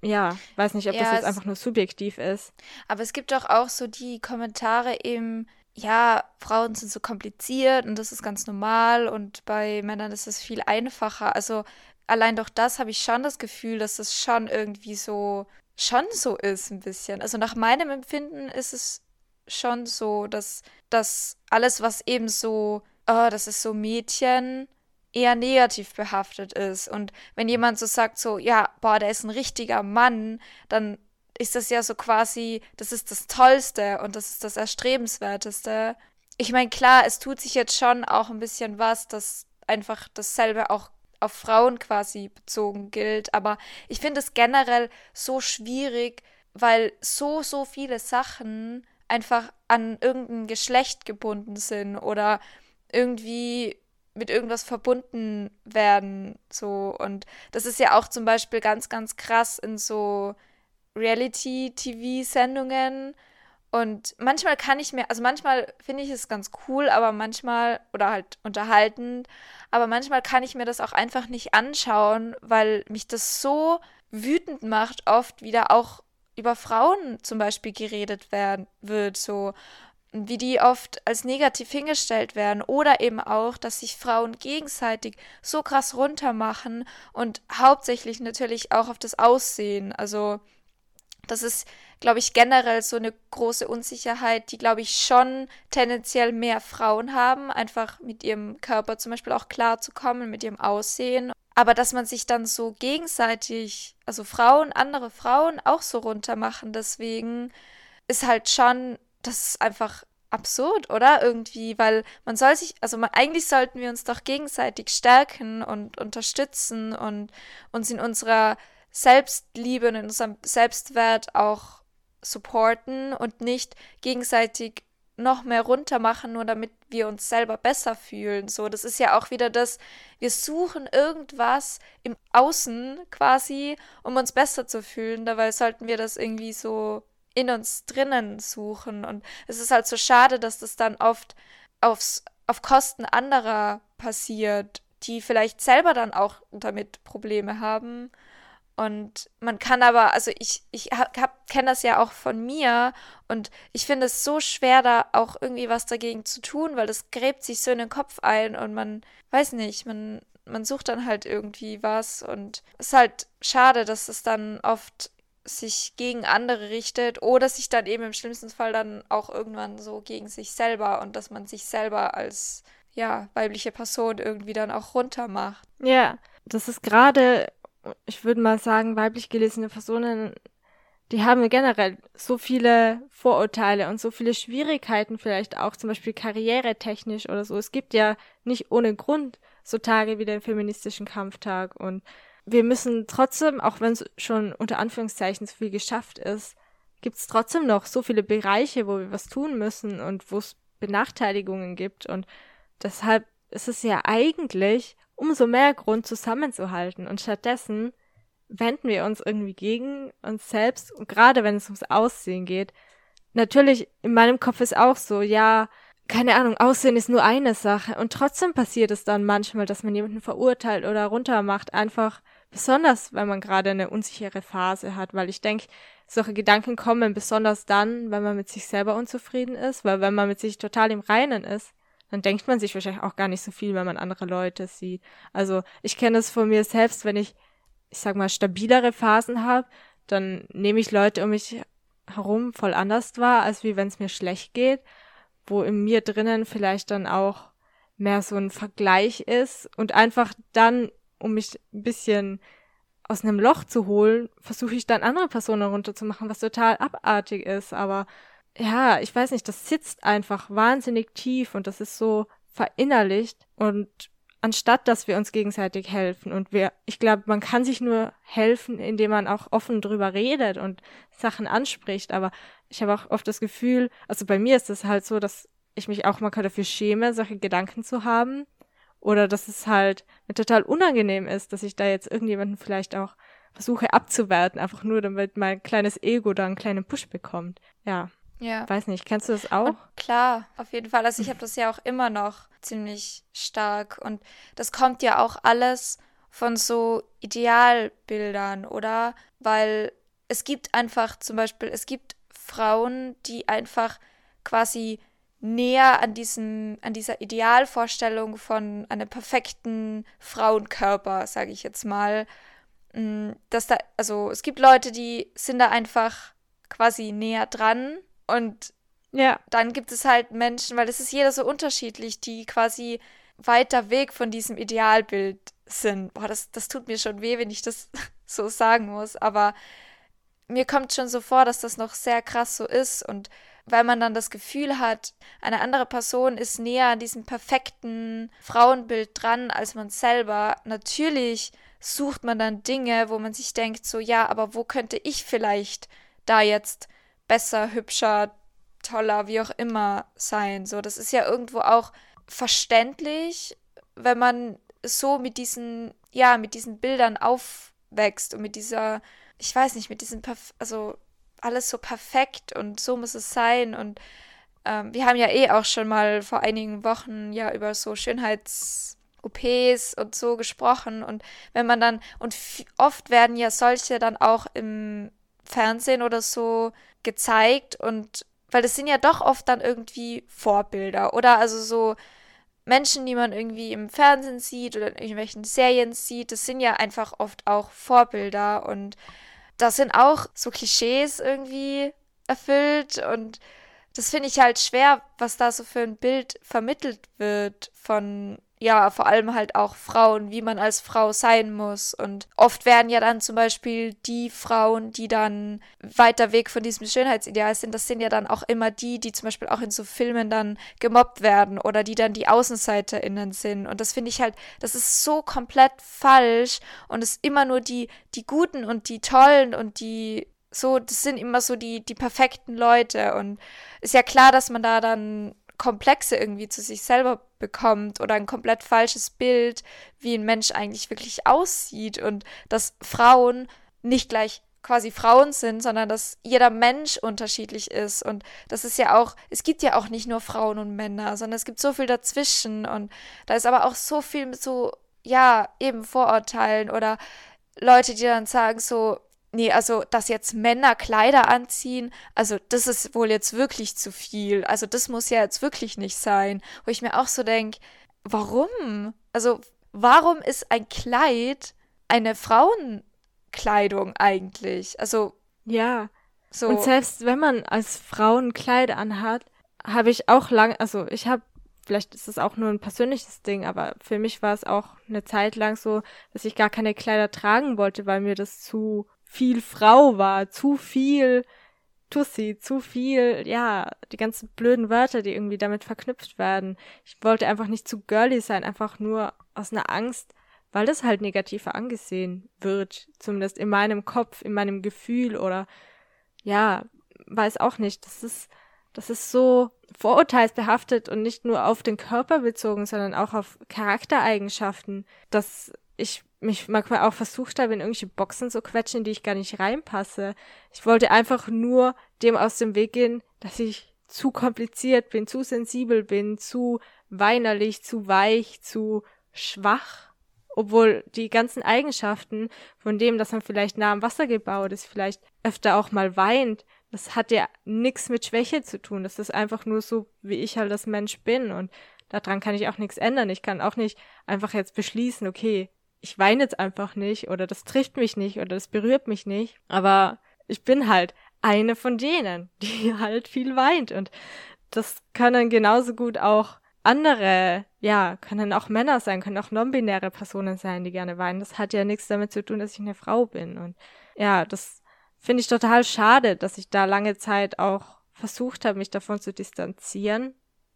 Ja, weiß nicht, ob ja, das jetzt einfach nur subjektiv ist. Aber es gibt doch auch so die Kommentare eben, ja, Frauen sind so kompliziert und das ist ganz normal und bei Männern ist es viel einfacher. Also allein doch das habe ich schon das Gefühl, dass es schon irgendwie so schon so ist ein bisschen. Also nach meinem Empfinden ist es schon so, dass das alles, was eben so, oh, das ist so Mädchen, eher negativ behaftet ist. Und wenn jemand so sagt, so, ja, boah, der ist ein richtiger Mann, dann ist das ja so quasi, das ist das Tollste und das ist das Erstrebenswerteste. Ich meine, klar, es tut sich jetzt schon auch ein bisschen was, dass einfach dasselbe auch auf Frauen quasi bezogen gilt, aber ich finde es generell so schwierig, weil so, so viele Sachen einfach an irgendein Geschlecht gebunden sind oder irgendwie mit irgendwas verbunden werden, so. Und das ist ja auch zum Beispiel ganz, ganz krass in so Reality-TV-Sendungen. Und manchmal kann ich mir, also manchmal finde ich es ganz cool, aber manchmal, oder halt unterhaltend, aber manchmal kann ich mir das auch einfach nicht anschauen, weil mich das so wütend macht, oft wieder auch über Frauen zum Beispiel geredet werden wird, so wie die oft als negativ hingestellt werden oder eben auch, dass sich Frauen gegenseitig so krass runtermachen und hauptsächlich natürlich auch auf das Aussehen. Also das ist, glaube ich, generell so eine große Unsicherheit, die, glaube ich, schon tendenziell mehr Frauen haben, einfach mit ihrem Körper zum Beispiel auch klarzukommen, mit ihrem Aussehen. Aber dass man sich dann so gegenseitig, also Frauen, andere Frauen auch so runtermachen, deswegen ist halt schon, das ist einfach absurd, oder? Irgendwie, weil man soll sich, also man, eigentlich sollten wir uns doch gegenseitig stärken und unterstützen und uns in unserer Selbstliebe und in unserem Selbstwert auch supporten und nicht gegenseitig noch mehr runter machen, nur damit wir uns selber besser fühlen. So, das ist ja auch wieder das, wir suchen irgendwas im Außen quasi, um uns besser zu fühlen. Dabei sollten wir das irgendwie so in uns drinnen suchen. Und es ist halt so schade, dass das dann oft aufs, auf Kosten anderer passiert, die vielleicht selber dann auch damit Probleme haben. Und man kann aber, also ich, ich kenne das ja auch von mir. Und ich finde es so schwer, da auch irgendwie was dagegen zu tun, weil das gräbt sich so in den Kopf ein und man, weiß nicht, man, man sucht dann halt irgendwie was. Und es ist halt schade, dass es dann oft sich gegen andere richtet oder sich dann eben im schlimmsten Fall dann auch irgendwann so gegen sich selber und dass man sich selber als ja weibliche Person irgendwie dann auch runter macht. Ja, das ist gerade ich würde mal sagen, weiblich gelesene Personen, die haben generell so viele Vorurteile und so viele Schwierigkeiten vielleicht auch, zum Beispiel karrieretechnisch oder so. Es gibt ja nicht ohne Grund so Tage wie den feministischen Kampftag und wir müssen trotzdem, auch wenn es schon unter Anführungszeichen so viel geschafft ist, gibt es trotzdem noch so viele Bereiche, wo wir was tun müssen und wo es Benachteiligungen gibt und deshalb ist es ja eigentlich umso mehr Grund zusammenzuhalten. Und stattdessen wenden wir uns irgendwie gegen uns selbst. Und gerade wenn es ums Aussehen geht, natürlich in meinem Kopf ist auch so, ja, keine Ahnung, Aussehen ist nur eine Sache. Und trotzdem passiert es dann manchmal, dass man jemanden verurteilt oder runtermacht, einfach besonders, wenn man gerade eine unsichere Phase hat, weil ich denke, solche Gedanken kommen besonders dann, wenn man mit sich selber unzufrieden ist, weil wenn man mit sich total im Reinen ist, dann denkt man sich wahrscheinlich auch gar nicht so viel, wenn man andere Leute sieht. Also ich kenne es von mir selbst, wenn ich, ich sag mal, stabilere Phasen habe, dann nehme ich Leute um mich herum voll anders wahr, als wie wenn es mir schlecht geht, wo in mir drinnen vielleicht dann auch mehr so ein Vergleich ist und einfach dann, um mich ein bisschen aus einem Loch zu holen, versuche ich dann andere Personen runterzumachen, was total abartig ist, aber ja, ich weiß nicht, das sitzt einfach wahnsinnig tief und das ist so verinnerlicht und anstatt dass wir uns gegenseitig helfen. Und wir, ich glaube, man kann sich nur helfen, indem man auch offen drüber redet und Sachen anspricht. Aber ich habe auch oft das Gefühl, also bei mir ist es halt so, dass ich mich auch mal dafür schäme, solche Gedanken zu haben. Oder dass es halt mir total unangenehm ist, dass ich da jetzt irgendjemanden vielleicht auch versuche abzuwerten, einfach nur damit mein kleines Ego da einen kleinen Push bekommt. Ja. Ja. Weiß nicht, kennst du das auch? Und klar, auf jeden Fall. Also ich habe das ja auch immer noch ziemlich stark. Und das kommt ja auch alles von so Idealbildern, oder? Weil es gibt einfach zum Beispiel, es gibt Frauen, die einfach quasi näher an diesem, an dieser Idealvorstellung von einem perfekten Frauenkörper, sage ich jetzt mal, mm, dass da, also es gibt Leute, die sind da einfach quasi näher dran und ja. dann gibt es halt Menschen, weil es ist jeder so unterschiedlich, die quasi weiter weg von diesem Idealbild sind. Boah, das, das tut mir schon weh, wenn ich das so sagen muss, aber mir kommt schon so vor, dass das noch sehr krass so ist und weil man dann das Gefühl hat, eine andere Person ist näher an diesem perfekten Frauenbild dran als man selber. Natürlich sucht man dann Dinge, wo man sich denkt, so ja, aber wo könnte ich vielleicht da jetzt besser, hübscher, toller, wie auch immer sein. So, das ist ja irgendwo auch verständlich, wenn man so mit diesen, ja, mit diesen Bildern aufwächst und mit dieser, ich weiß nicht, mit diesem, Perf also alles so perfekt und so muss es sein. Und ähm, wir haben ja eh auch schon mal vor einigen Wochen ja über so Schönheits OPs und so gesprochen. Und wenn man dann und oft werden ja solche dann auch im Fernsehen oder so gezeigt. Und weil das sind ja doch oft dann irgendwie Vorbilder. Oder also so Menschen, die man irgendwie im Fernsehen sieht oder in irgendwelchen Serien sieht, das sind ja einfach oft auch Vorbilder. Und das sind auch so Klischees irgendwie erfüllt und das finde ich halt schwer, was da so für ein Bild vermittelt wird von ja, vor allem halt auch Frauen, wie man als Frau sein muss. Und oft werden ja dann zum Beispiel die Frauen, die dann weiter weg von diesem Schönheitsideal sind, das sind ja dann auch immer die, die zum Beispiel auch in so Filmen dann gemobbt werden oder die dann die AußenseiterInnen sind. Und das finde ich halt, das ist so komplett falsch und es ist immer nur die, die Guten und die Tollen und die so, das sind immer so die, die perfekten Leute. Und ist ja klar, dass man da dann Komplexe irgendwie zu sich selber bekommt oder ein komplett falsches Bild, wie ein Mensch eigentlich wirklich aussieht und dass Frauen nicht gleich quasi Frauen sind, sondern dass jeder Mensch unterschiedlich ist. Und das ist ja auch, es gibt ja auch nicht nur Frauen und Männer, sondern es gibt so viel dazwischen. Und da ist aber auch so viel mit so, ja, eben Vorurteilen oder Leute, die dann sagen so, nee, also, dass jetzt Männer Kleider anziehen, also, das ist wohl jetzt wirklich zu viel. Also, das muss ja jetzt wirklich nicht sein. Wo ich mir auch so denke, warum? Also, warum ist ein Kleid eine Frauenkleidung eigentlich? Also, ja. So. Und selbst wenn man als Frau ein Kleid anhat, habe ich auch lang, also ich habe, vielleicht ist es auch nur ein persönliches Ding, aber für mich war es auch eine Zeit lang so, dass ich gar keine Kleider tragen wollte, weil mir das zu viel Frau war, zu viel Tussi, zu viel, ja, die ganzen blöden Wörter, die irgendwie damit verknüpft werden. Ich wollte einfach nicht zu girly sein, einfach nur aus einer Angst, weil das halt negativer angesehen wird, zumindest in meinem Kopf, in meinem Gefühl oder ja, weiß auch nicht. Das ist, das ist so vorurteilsbehaftet und nicht nur auf den Körper bezogen, sondern auch auf Charaktereigenschaften, dass ich mich manchmal auch versucht habe, in irgendwelche Boxen zu quetschen, die ich gar nicht reinpasse. Ich wollte einfach nur dem aus dem Weg gehen, dass ich zu kompliziert bin, zu sensibel bin, zu weinerlich, zu weich, zu schwach. Obwohl die ganzen Eigenschaften von dem, dass man vielleicht nah am Wasser gebaut ist, vielleicht öfter auch mal weint, das hat ja nichts mit Schwäche zu tun. Das ist einfach nur so, wie ich halt als Mensch bin. Und daran kann ich auch nichts ändern. Ich kann auch nicht einfach jetzt beschließen, okay, ich weine jetzt einfach nicht oder das trifft mich nicht oder das berührt mich nicht. Aber ich bin halt eine von denen, die halt viel weint und das können genauso gut auch andere, ja, können auch Männer sein, können auch non-binäre Personen sein, die gerne weinen. Das hat ja nichts damit zu tun, dass ich eine Frau bin. Und ja, das finde ich total schade, dass ich da lange Zeit auch versucht habe, mich davon zu distanzieren.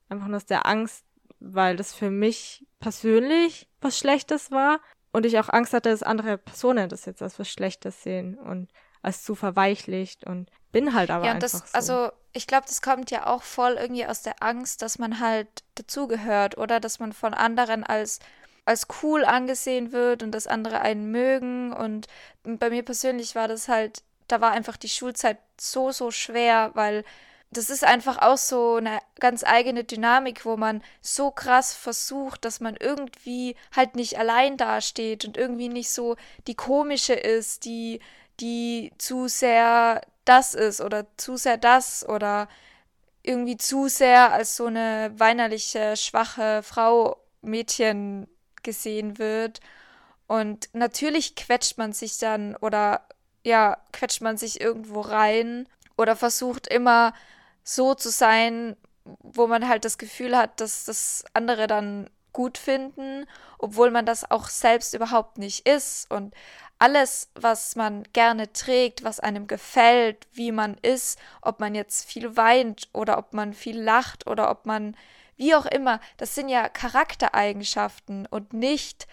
Einfach nur aus der Angst, weil das für mich persönlich was Schlechtes war und ich auch Angst hatte, dass andere Personen das jetzt als was Schlechtes sehen und als zu verweichlicht und bin halt aber ja, einfach das, so. Also ich glaube, das kommt ja auch voll irgendwie aus der Angst, dass man halt dazugehört oder dass man von anderen als als cool angesehen wird und dass andere einen mögen und bei mir persönlich war das halt, da war einfach die Schulzeit so so schwer, weil das ist einfach auch so eine ganz eigene Dynamik, wo man so krass versucht, dass man irgendwie halt nicht allein dasteht und irgendwie nicht so die komische ist, die die zu sehr das ist oder zu sehr das oder irgendwie zu sehr als so eine weinerliche, schwache Frau, Mädchen gesehen wird. Und natürlich quetscht man sich dann oder ja, quetscht man sich irgendwo rein oder versucht immer so zu sein, wo man halt das Gefühl hat, dass das andere dann gut finden, obwohl man das auch selbst überhaupt nicht ist. Und alles, was man gerne trägt, was einem gefällt, wie man ist, ob man jetzt viel weint oder ob man viel lacht oder ob man, wie auch immer, das sind ja Charaktereigenschaften und nicht,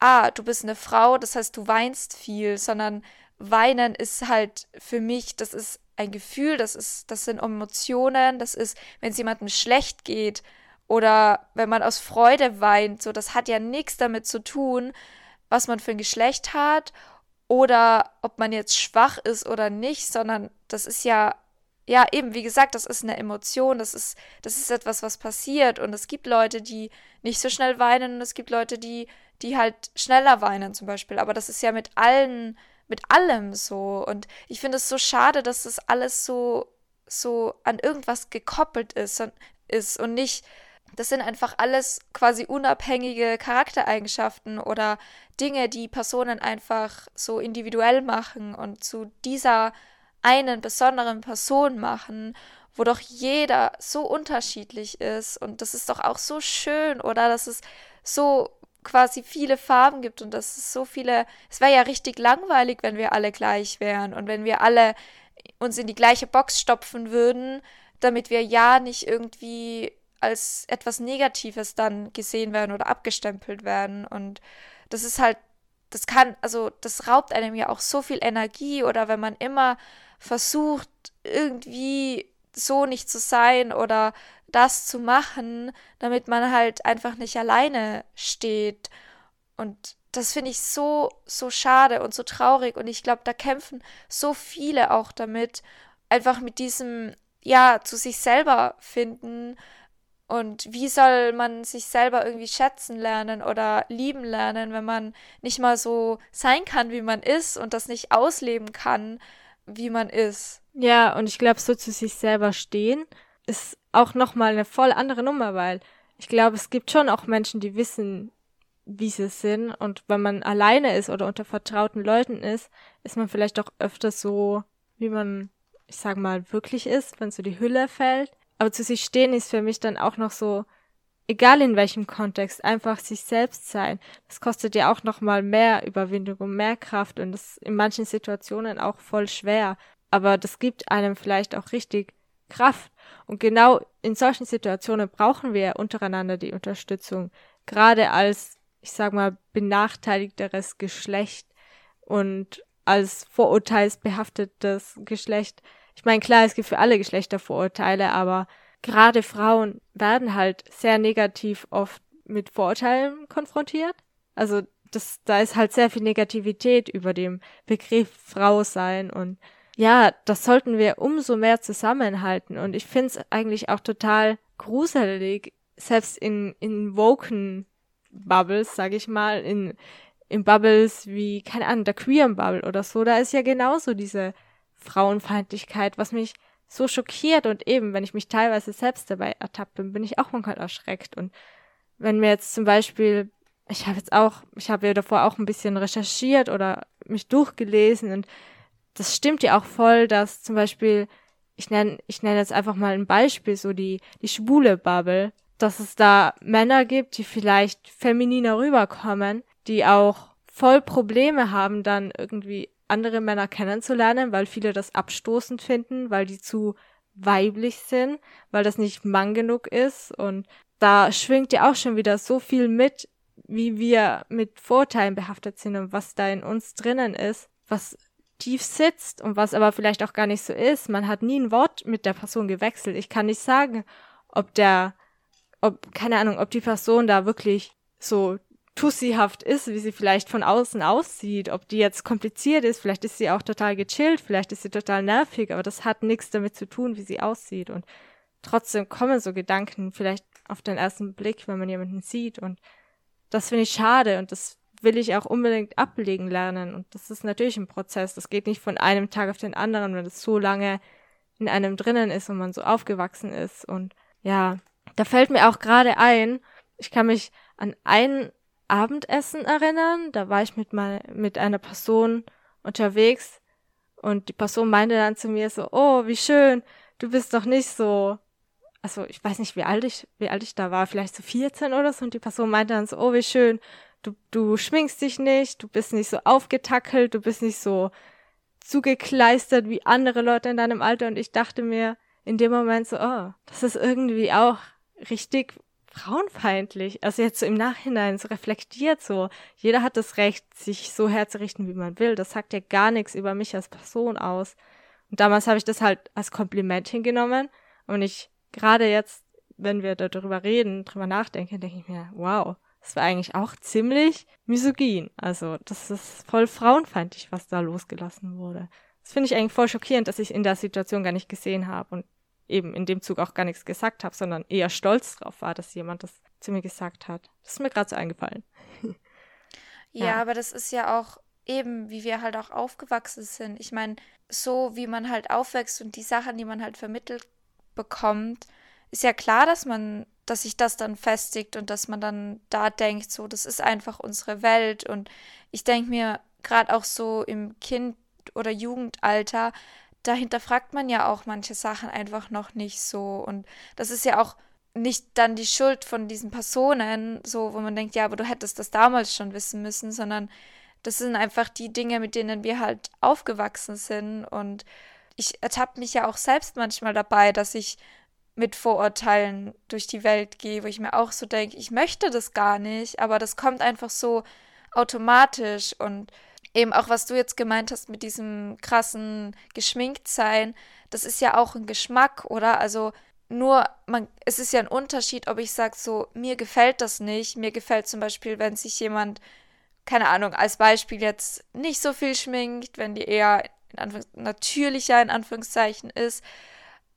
ah, du bist eine Frau, das heißt, du weinst viel, sondern weinen ist halt für mich, das ist ein Gefühl, das ist, das sind Emotionen, das ist, wenn es jemandem schlecht geht oder wenn man aus Freude weint, so, das hat ja nichts damit zu tun, was man für ein Geschlecht hat oder ob man jetzt schwach ist oder nicht, sondern das ist ja, ja, eben, wie gesagt, das ist eine Emotion, das ist, das ist etwas, was passiert. Und es gibt Leute, die nicht so schnell weinen und es gibt Leute, die, die halt schneller weinen, zum Beispiel. Aber das ist ja mit allen, mit allem so. Und ich finde es so schade, dass das alles so, so an irgendwas gekoppelt ist, ist und nicht das sind einfach alles quasi unabhängige Charaktereigenschaften oder Dinge, die Personen einfach so individuell machen und zu dieser einen besonderen Person machen, wo doch jeder so unterschiedlich ist. Und das ist doch auch so schön, oder? Dass es so quasi viele Farben gibt und dass es so viele. Es wäre ja richtig langweilig, wenn wir alle gleich wären und wenn wir alle uns in die gleiche Box stopfen würden, damit wir ja nicht irgendwie als etwas Negatives dann gesehen werden oder abgestempelt werden. Und das ist halt, das kann, also das raubt einem ja auch so viel Energie oder wenn man immer versucht, irgendwie so nicht zu sein oder das zu machen, damit man halt einfach nicht alleine steht. Und das finde ich so, so schade und so traurig. Und ich glaube, da kämpfen so viele auch damit, einfach mit diesem, ja, zu sich selber finden und wie soll man sich selber irgendwie schätzen lernen oder lieben lernen, wenn man nicht mal so sein kann, wie man ist und das nicht ausleben kann, wie man ist? Ja, und ich glaube, so zu sich selber stehen ist auch nochmal eine voll andere Nummer, weil ich glaube, es gibt schon auch Menschen, die wissen, wie sie sind. Und wenn man alleine ist oder unter vertrauten Leuten ist, ist man vielleicht auch öfter so, wie man, ich sag mal, wirklich ist, wenn so die Hülle fällt. Aber zu sich stehen ist für mich dann auch noch so, egal in welchem Kontext, einfach sich selbst sein. Das kostet ja auch noch mal mehr Überwindung und mehr Kraft und das ist in manchen Situationen auch voll schwer. Aber das gibt einem vielleicht auch richtig Kraft. Und genau in solchen Situationen brauchen wir untereinander die Unterstützung. Gerade als, ich sag mal, benachteiligteres Geschlecht und als vorurteilsbehaftetes Geschlecht ich meine, klar, es gibt für alle Geschlechter Vorurteile, aber gerade Frauen werden halt sehr negativ oft mit Vorurteilen konfrontiert. Also das, da ist halt sehr viel Negativität über dem Begriff Frau sein und ja, das sollten wir umso mehr zusammenhalten. Und ich finde es eigentlich auch total gruselig, selbst in, in woken Bubbles, sag ich mal, in, in Bubbles wie, keine Ahnung, der Queer Bubble oder so, da ist ja genauso diese Frauenfeindlichkeit, was mich so schockiert. Und eben, wenn ich mich teilweise selbst dabei ertappt bin, bin ich auch manchmal erschreckt. Und wenn mir jetzt zum Beispiel, ich habe jetzt auch, ich habe ja davor auch ein bisschen recherchiert oder mich durchgelesen und das stimmt ja auch voll, dass zum Beispiel, ich nenne, ich nenne jetzt einfach mal ein Beispiel, so die, die schwule Bubble, dass es da Männer gibt, die vielleicht femininer rüberkommen, die auch voll Probleme haben, dann irgendwie andere Männer kennenzulernen, weil viele das abstoßend finden, weil die zu weiblich sind, weil das nicht Mann genug ist. Und da schwingt ja auch schon wieder so viel mit, wie wir mit Vorteilen behaftet sind und was da in uns drinnen ist, was tief sitzt und was aber vielleicht auch gar nicht so ist. Man hat nie ein Wort mit der Person gewechselt. Ich kann nicht sagen, ob der, ob, keine Ahnung, ob die Person da wirklich so tussihaft ist, wie sie vielleicht von außen aussieht, ob die jetzt kompliziert ist, vielleicht ist sie auch total gechillt, vielleicht ist sie total nervig, aber das hat nichts damit zu tun, wie sie aussieht und trotzdem kommen so Gedanken vielleicht auf den ersten Blick, wenn man jemanden sieht und das finde ich schade und das will ich auch unbedingt ablegen lernen. Und das ist natürlich ein Prozess, das geht nicht von einem Tag auf den anderen, wenn es so lange in einem drinnen ist und man so aufgewachsen ist. Und ja, da fällt mir auch gerade ein, ich kann mich an ein Abendessen erinnern. Da war ich mit mal mit einer Person unterwegs. Und die Person meinte dann zu mir so, oh, wie schön, du bist doch nicht so, also ich weiß nicht, wie alt ich, wie alt ich da war, vielleicht so 14 oder so. Und die Person meinte dann so, oh, wie schön, du, du schminkst dich nicht, du bist nicht so aufgetackelt, du bist nicht so zugekleistert wie andere Leute in deinem Alter und ich dachte mir in dem Moment so, oh, das ist irgendwie auch richtig frauenfeindlich. Also jetzt so im Nachhinein so reflektiert so. Jeder hat das Recht, sich so herzurichten, wie man will. Das sagt ja gar nichts über mich als Person aus. Und damals habe ich das halt als Kompliment hingenommen. Und ich, gerade jetzt, wenn wir darüber reden, drüber nachdenken, denke ich mir, wow, das war eigentlich auch ziemlich misogyn. Also, das ist voll frauenfeindlich, was da losgelassen wurde. Das finde ich eigentlich voll schockierend, dass ich in der Situation gar nicht gesehen habe. Und eben in dem Zug auch gar nichts gesagt habe, sondern eher stolz drauf war, dass jemand das zu mir gesagt hat. Das ist mir gerade so eingefallen. ja, ja, aber das ist ja auch eben, wie wir halt auch aufgewachsen sind. Ich meine, so wie man halt aufwächst und die Sachen, die man halt vermittelt bekommt, ist ja klar, dass man, dass sich das dann festigt und dass man dann da denkt, so, das ist einfach unsere Welt. Und ich denke mir, gerade auch so im Kind- oder Jugendalter, da hinterfragt man ja auch manche Sachen einfach noch nicht so. Und das ist ja auch nicht dann die Schuld von diesen Personen, so wo man denkt, ja, aber du hättest das damals schon wissen müssen, sondern das sind einfach die Dinge, mit denen wir halt aufgewachsen sind. Und ich ertappe mich ja auch selbst manchmal dabei, dass ich mit Vorurteilen durch die Welt gehe, wo ich mir auch so denke, ich möchte das gar nicht, aber das kommt einfach so automatisch und eben auch, was du jetzt gemeint hast mit diesem krassen Geschminktsein, das ist ja auch ein Geschmack, oder? Also nur, man, es ist ja ein Unterschied, ob ich sage, so, mir gefällt das nicht. Mir gefällt zum Beispiel, wenn sich jemand, keine Ahnung, als Beispiel jetzt nicht so viel schminkt, wenn die eher in natürlicher in Anführungszeichen ist.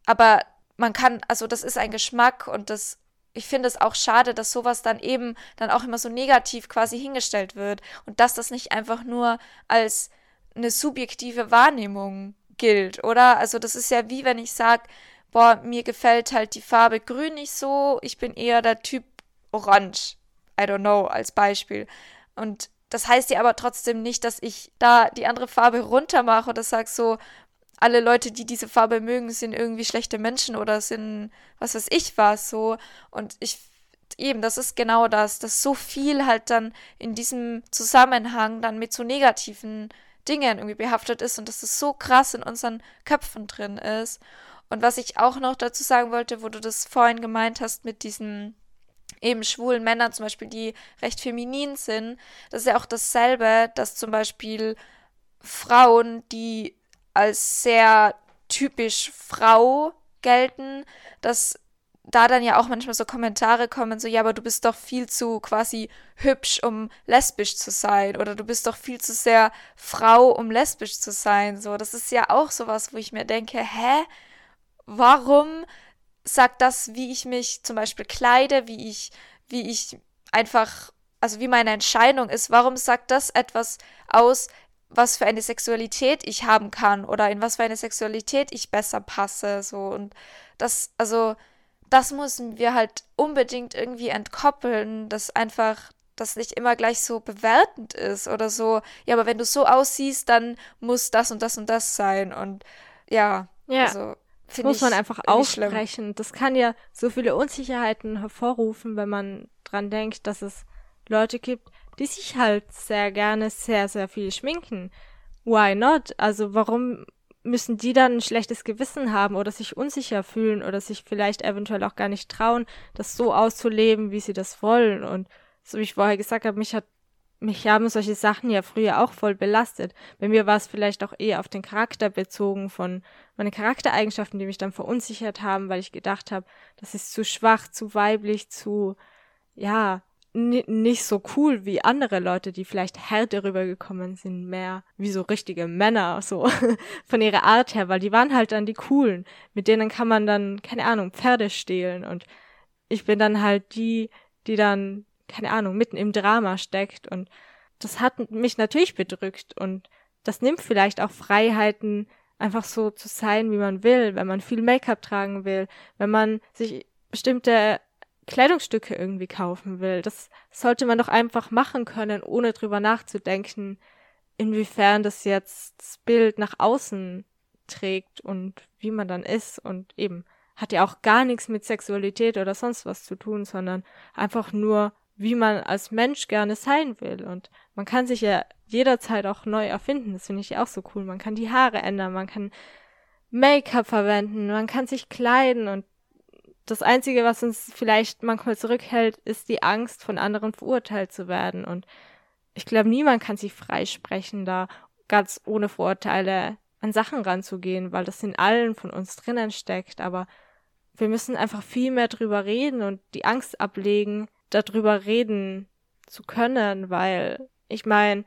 Aber man kann, also das ist ein Geschmack und das ich finde es auch schade, dass sowas dann eben dann auch immer so negativ quasi hingestellt wird und dass das nicht einfach nur als eine subjektive Wahrnehmung gilt, oder? Also das ist ja wie wenn ich sage, boah, mir gefällt halt die Farbe grün nicht so, ich bin eher der Typ orange. I don't know, als Beispiel. Und das heißt ja aber trotzdem nicht, dass ich da die andere Farbe runter mache oder sage so, alle Leute, die diese Farbe mögen, sind irgendwie schlechte Menschen oder sind, was weiß ich was, so. Und ich, eben, das ist genau das, dass so viel halt dann in diesem Zusammenhang dann mit so negativen Dingen irgendwie behaftet ist und dass es so krass in unseren Köpfen drin ist. Und was ich auch noch dazu sagen wollte, wo du das vorhin gemeint hast mit diesen eben schwulen Männern zum Beispiel, die recht feminin sind, das ist ja auch dasselbe, dass zum Beispiel Frauen, die als sehr typisch Frau gelten, dass da dann ja auch manchmal so Kommentare kommen, so, ja, aber du bist doch viel zu quasi hübsch, um lesbisch zu sein. Oder du bist doch viel zu sehr Frau, um lesbisch zu sein. So, das ist ja auch sowas, wo ich mir denke, hä? Warum sagt das, wie ich mich zum Beispiel kleide, wie ich, wie ich einfach, also wie meine Entscheidung ist, warum sagt das etwas aus, was für eine Sexualität ich haben kann oder in was für eine Sexualität ich besser passe. So und das, also, das müssen wir halt unbedingt irgendwie entkoppeln, dass einfach das nicht immer gleich so bewertend ist oder so, ja, aber wenn du so aussiehst, dann muss das und das und das sein. Und ja, ja. also. Das muss man einfach aussprechen. Schlimm. Das kann ja so viele Unsicherheiten hervorrufen, wenn man dran denkt, dass es Leute gibt, die sich halt sehr gerne sehr, sehr viel schminken. Why not? Also warum müssen die dann ein schlechtes Gewissen haben oder sich unsicher fühlen oder sich vielleicht eventuell auch gar nicht trauen, das so auszuleben, wie sie das wollen. Und so wie ich vorher gesagt habe, mich hat mich haben solche Sachen ja früher auch voll belastet. Bei mir war es vielleicht auch eher auf den Charakter bezogen von meinen Charaktereigenschaften, die mich dann verunsichert haben, weil ich gedacht habe, das ist zu schwach, zu weiblich, zu, ja, nicht so cool wie andere Leute, die vielleicht härter rübergekommen sind, mehr wie so richtige Männer, so von ihrer Art her, weil die waren halt dann die coolen. Mit denen kann man dann, keine Ahnung, Pferde stehlen und ich bin dann halt die, die dann keine Ahnung, mitten im Drama steckt. Und das hat mich natürlich bedrückt. Und das nimmt vielleicht auch Freiheiten, einfach so zu sein, wie man will, wenn man viel Make-up tragen will, wenn man sich bestimmte Kleidungsstücke irgendwie kaufen will. Das sollte man doch einfach machen können, ohne drüber nachzudenken, inwiefern das jetzt das Bild nach außen trägt und wie man dann ist und eben hat ja auch gar nichts mit Sexualität oder sonst was zu tun, sondern einfach nur wie man als Mensch gerne sein will. Und man kann sich ja jederzeit auch neu erfinden. Das finde ich auch so cool. Man kann die Haare ändern, man kann Make-up verwenden, man kann sich kleiden und das Einzige, was uns vielleicht manchmal zurückhält, ist die Angst, von anderen verurteilt zu werden. Und ich glaube, niemand kann sich freisprechen, da ganz ohne Vorurteile an Sachen ranzugehen, weil das in allen von uns drinnen steckt. Aber wir müssen einfach viel mehr drüber reden und die Angst ablegen, darüber reden zu können, weil ich meine,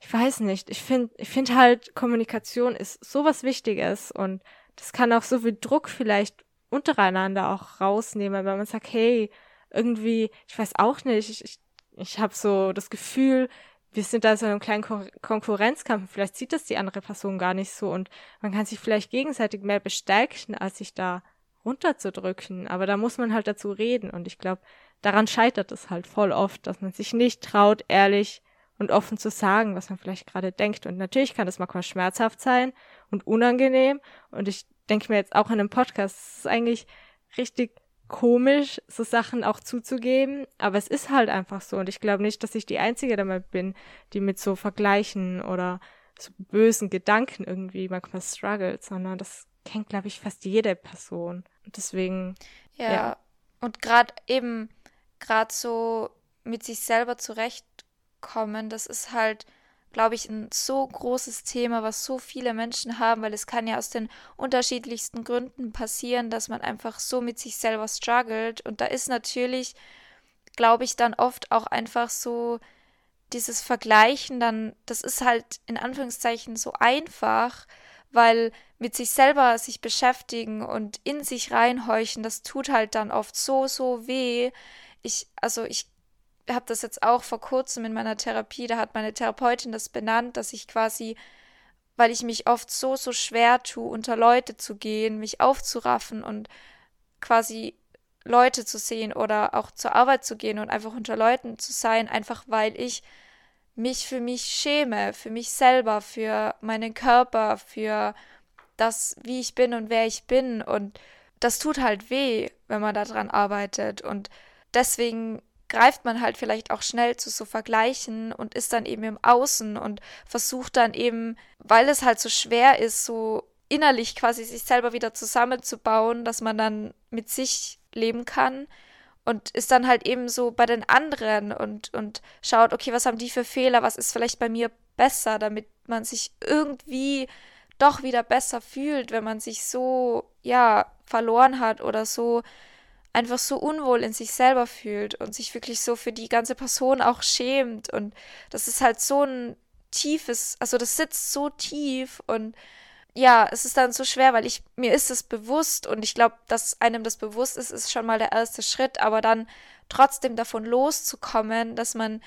ich weiß nicht, ich finde ich finde halt Kommunikation ist sowas Wichtiges und das kann auch so viel Druck vielleicht untereinander auch rausnehmen, wenn man sagt, hey, irgendwie, ich weiß auch nicht, ich, ich, ich habe so das Gefühl, wir sind da so in einem kleinen Kon Konkurrenzkampf, vielleicht sieht das die andere Person gar nicht so und man kann sich vielleicht gegenseitig mehr bestärken, als sich da runterzudrücken, aber da muss man halt dazu reden und ich glaube, daran scheitert es halt voll oft, dass man sich nicht traut, ehrlich und offen zu sagen, was man vielleicht gerade denkt. Und natürlich kann das manchmal schmerzhaft sein und unangenehm. Und ich denke mir jetzt auch in einem Podcast, es ist eigentlich richtig komisch, so Sachen auch zuzugeben, aber es ist halt einfach so. Und ich glaube nicht, dass ich die Einzige damit bin, die mit so Vergleichen oder so bösen Gedanken irgendwie manchmal struggelt, sondern das kennt, glaube ich, fast jede Person. Und deswegen. Ja, ja. und gerade eben gerade so mit sich selber zurechtkommen, das ist halt, glaube ich, ein so großes Thema, was so viele Menschen haben, weil es kann ja aus den unterschiedlichsten Gründen passieren, dass man einfach so mit sich selber struggelt. Und da ist natürlich, glaube ich, dann oft auch einfach so dieses Vergleichen dann, das ist halt in Anführungszeichen so einfach, weil mit sich selber sich beschäftigen und in sich reinhorchen, das tut halt dann oft so, so weh, ich, also ich habe das jetzt auch vor kurzem in meiner Therapie, da hat meine Therapeutin das benannt, dass ich quasi, weil ich mich oft so, so schwer tue, unter Leute zu gehen, mich aufzuraffen und quasi Leute zu sehen oder auch zur Arbeit zu gehen und einfach unter Leuten zu sein, einfach weil ich mich für mich schäme, für mich selber, für meinen Körper, für das, wie ich bin und wer ich bin. Und das tut halt weh, wenn man daran arbeitet. Und deswegen greift man halt vielleicht auch schnell zu so Vergleichen und ist dann eben im Außen und versucht dann eben, weil es halt so schwer ist, so innerlich quasi sich selber wieder zusammenzubauen, dass man dann mit sich leben kann und ist dann halt eben so bei den anderen und, und schaut, okay, was haben die für Fehler, was ist vielleicht bei mir besser, damit man sich irgendwie doch wieder besser fühlt, wenn man sich so, ja, verloren hat oder so einfach so unwohl in sich selber fühlt und sich wirklich so für die ganze Person auch schämt. Und das ist halt so ein tiefes, also das sitzt so tief und ja, es ist dann so schwer, weil ich, mir ist es bewusst und ich glaube, dass einem das bewusst ist, ist schon mal der erste Schritt, aber dann trotzdem davon loszukommen, dass man,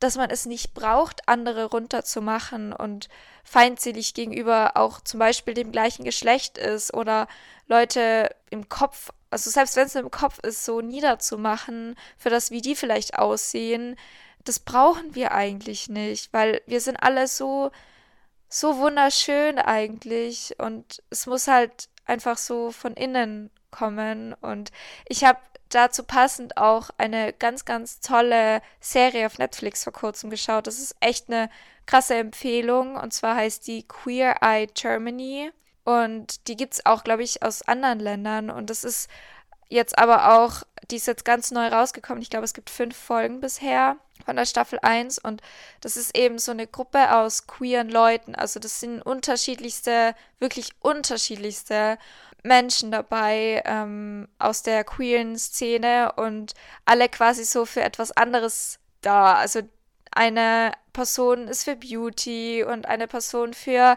dass man es nicht braucht, andere runterzumachen und feindselig gegenüber auch zum Beispiel dem gleichen Geschlecht ist oder Leute im Kopf also selbst wenn es im Kopf ist, so niederzumachen für das, wie die vielleicht aussehen, das brauchen wir eigentlich nicht, weil wir sind alle so, so wunderschön eigentlich und es muss halt einfach so von innen kommen und ich habe dazu passend auch eine ganz, ganz tolle Serie auf Netflix vor kurzem geschaut. Das ist echt eine krasse Empfehlung und zwar heißt die Queer Eye Germany Und die gibt es auch, glaube ich, aus anderen Ländern. Und das ist jetzt aber auch, die ist jetzt ganz neu rausgekommen. Ich glaube, es gibt fünf Folgen bisher von der Staffel 1 und das ist eben so eine Gruppe aus queeren Leuten. Also das sind unterschiedlichste, wirklich unterschiedlichste Menschen dabei ähm, aus der queeren Szene und alle quasi so für etwas anderes da. Also eine Person ist für Beauty und eine Person für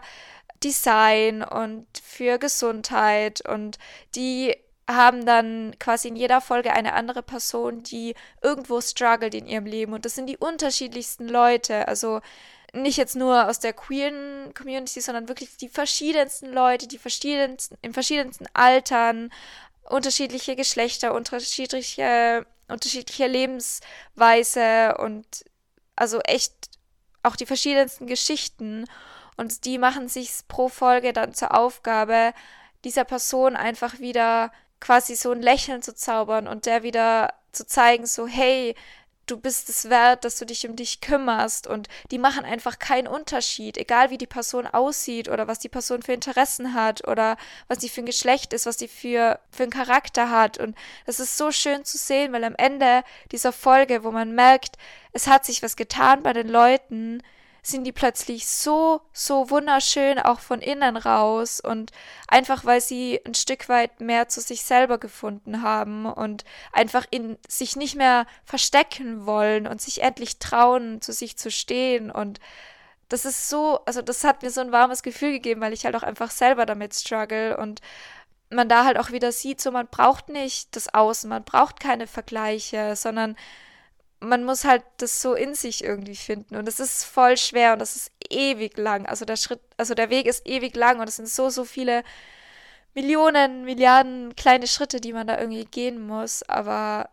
Design und für Gesundheit und die haben dann quasi in jeder Folge eine andere Person, die irgendwo struggelt in ihrem Leben. Und das sind die unterschiedlichsten Leute. Also nicht jetzt nur aus der queeren Community, sondern wirklich die verschiedensten Leute, die verschiedensten, in verschiedensten Altern, unterschiedliche Geschlechter, unterschiedliche, unterschiedliche Lebensweise und also echt auch die verschiedensten Geschichten. Und die machen sich pro Folge dann zur Aufgabe, dieser Person einfach wieder quasi so ein Lächeln zu zaubern und der wieder zu zeigen, so, hey, du bist es wert, dass du dich um dich kümmerst. Und die machen einfach keinen Unterschied, egal wie die Person aussieht oder was die Person für Interessen hat oder was sie für ein Geschlecht ist, was sie für, für einen Charakter hat. Und das ist so schön zu sehen, weil am Ende dieser Folge, wo man merkt, es hat sich was getan bei den Leuten, sind die plötzlich so, so wunderschön auch von innen raus und einfach weil sie ein Stück weit mehr zu sich selber gefunden haben und einfach in sich nicht mehr verstecken wollen und sich endlich trauen, zu sich zu stehen. Und das ist so, also das hat mir so ein warmes Gefühl gegeben, weil ich halt auch einfach selber damit struggle und man da halt auch wieder sieht, so man braucht nicht das Außen, man braucht keine Vergleiche, sondern man muss halt das so in sich irgendwie finden. Und es ist voll schwer und das ist ewig lang. Also der Schritt, also der Weg ist ewig lang und es sind so, so viele Millionen, Milliarden kleine Schritte, die man da irgendwie gehen muss. Aber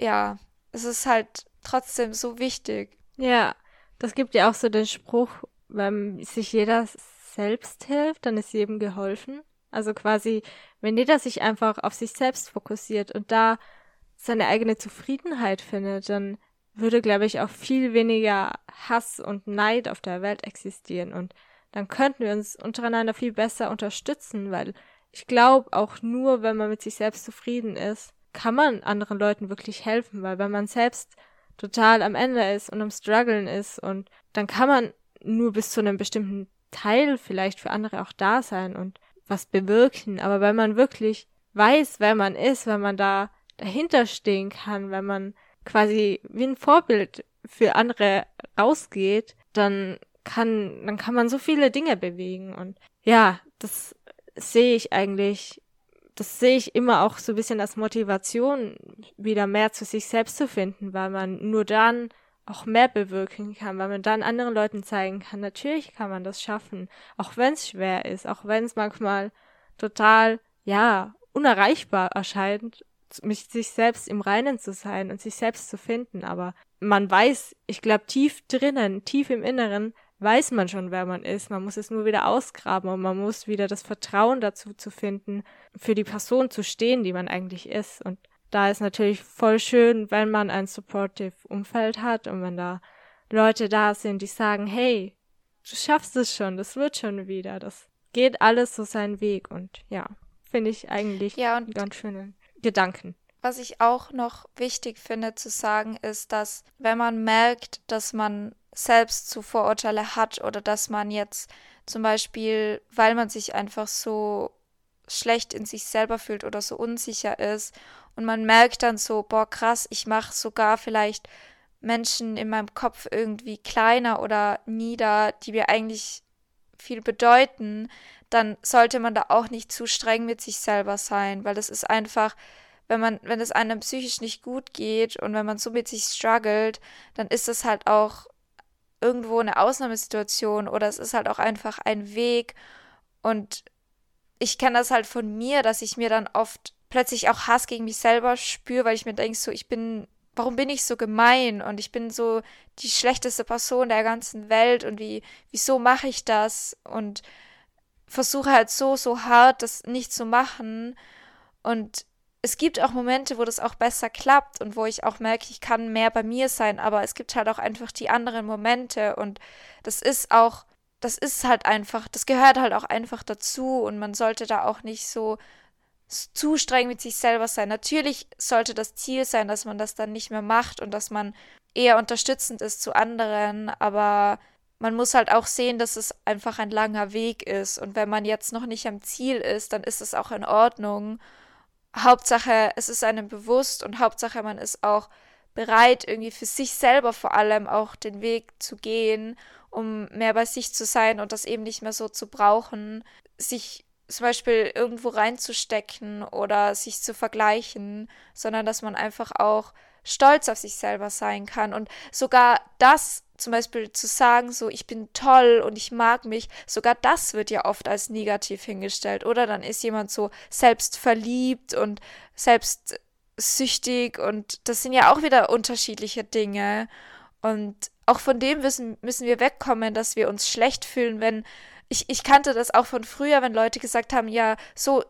ja, es ist halt trotzdem so wichtig. Ja, das gibt ja auch so den Spruch, wenn sich jeder selbst hilft, dann ist jedem geholfen. Also quasi, wenn jeder sich einfach auf sich selbst fokussiert und da seine eigene Zufriedenheit findet, dann würde, glaube ich, auch viel weniger Hass und Neid auf der Welt existieren. Und dann könnten wir uns untereinander viel besser unterstützen, weil ich glaube, auch nur wenn man mit sich selbst zufrieden ist, kann man anderen Leuten wirklich helfen, weil wenn man selbst total am Ende ist und am struggeln ist und dann kann man nur bis zu einem bestimmten Teil vielleicht für andere auch da sein und was bewirken, aber wenn man wirklich weiß, wer man ist, wenn man da dahinter stehen kann, wenn man quasi wie ein Vorbild für andere rausgeht, dann kann, dann kann man so viele Dinge bewegen. Und ja, das sehe ich eigentlich, das sehe ich immer auch so ein bisschen als Motivation, wieder mehr zu sich selbst zu finden, weil man nur dann auch mehr bewirken kann, weil man dann anderen Leuten zeigen kann, natürlich kann man das schaffen, auch wenn es schwer ist, auch wenn es manchmal total, ja, unerreichbar erscheint mit sich selbst im Reinen zu sein und sich selbst zu finden. Aber man weiß, ich glaube, tief drinnen, tief im Inneren, weiß man schon, wer man ist. Man muss es nur wieder ausgraben und man muss wieder das Vertrauen dazu zu finden, für die Person zu stehen, die man eigentlich ist. Und da ist natürlich voll schön, wenn man ein supportive Umfeld hat und wenn da Leute da sind, die sagen, hey, du schaffst es schon, das wird schon wieder, das geht alles so seinen Weg und ja, finde ich eigentlich ja, ganz schön. Gedanken. Was ich auch noch wichtig finde zu sagen, ist, dass wenn man merkt, dass man selbst zu Vorurteile hat oder dass man jetzt zum Beispiel, weil man sich einfach so schlecht in sich selber fühlt oder so unsicher ist und man merkt dann so, boah, krass, ich mache sogar vielleicht Menschen in meinem Kopf irgendwie kleiner oder nieder, die mir eigentlich viel bedeuten, dann sollte man da auch nicht zu streng mit sich selber sein, weil das ist einfach, wenn man, wenn es einem psychisch nicht gut geht und wenn man so mit sich struggelt, dann ist das halt auch irgendwo eine Ausnahmesituation oder es ist halt auch einfach ein Weg. Und ich kenne das halt von mir, dass ich mir dann oft plötzlich auch Hass gegen mich selber spüre, weil ich mir denke, so, ich bin, warum bin ich so gemein? Und ich bin so die schlechteste Person der ganzen Welt und wie, wieso mache ich das? Und versuche halt so, so hart, das nicht zu machen. Und es gibt auch Momente, wo das auch besser klappt und wo ich auch merke, ich kann mehr bei mir sein, aber es gibt halt auch einfach die anderen Momente und das ist auch das ist halt einfach, das gehört halt auch einfach dazu und man sollte da auch nicht so zu streng mit sich selber sein. Natürlich sollte das Ziel sein, dass man das dann nicht mehr macht und dass man eher unterstützend ist zu anderen, aber man muss halt auch sehen, dass es einfach ein langer Weg ist und wenn man jetzt noch nicht am Ziel ist, dann ist es auch in Ordnung. Hauptsache, es ist einem bewusst und Hauptsache, man ist auch bereit, irgendwie für sich selber vor allem auch den Weg zu gehen, um mehr bei sich zu sein und das eben nicht mehr so zu brauchen, sich zum Beispiel irgendwo reinzustecken oder sich zu vergleichen, sondern dass man einfach auch stolz auf sich selber sein kann und sogar das zum Beispiel zu sagen, so ich bin toll und ich mag mich, sogar das wird ja oft als negativ hingestellt, oder? Dann ist jemand so selbstverliebt und selbstsüchtig und das sind ja auch wieder unterschiedliche Dinge. Und auch von dem müssen, müssen wir wegkommen, dass wir uns schlecht fühlen, wenn ich, ich kannte das auch von früher, wenn Leute gesagt haben, ja, so,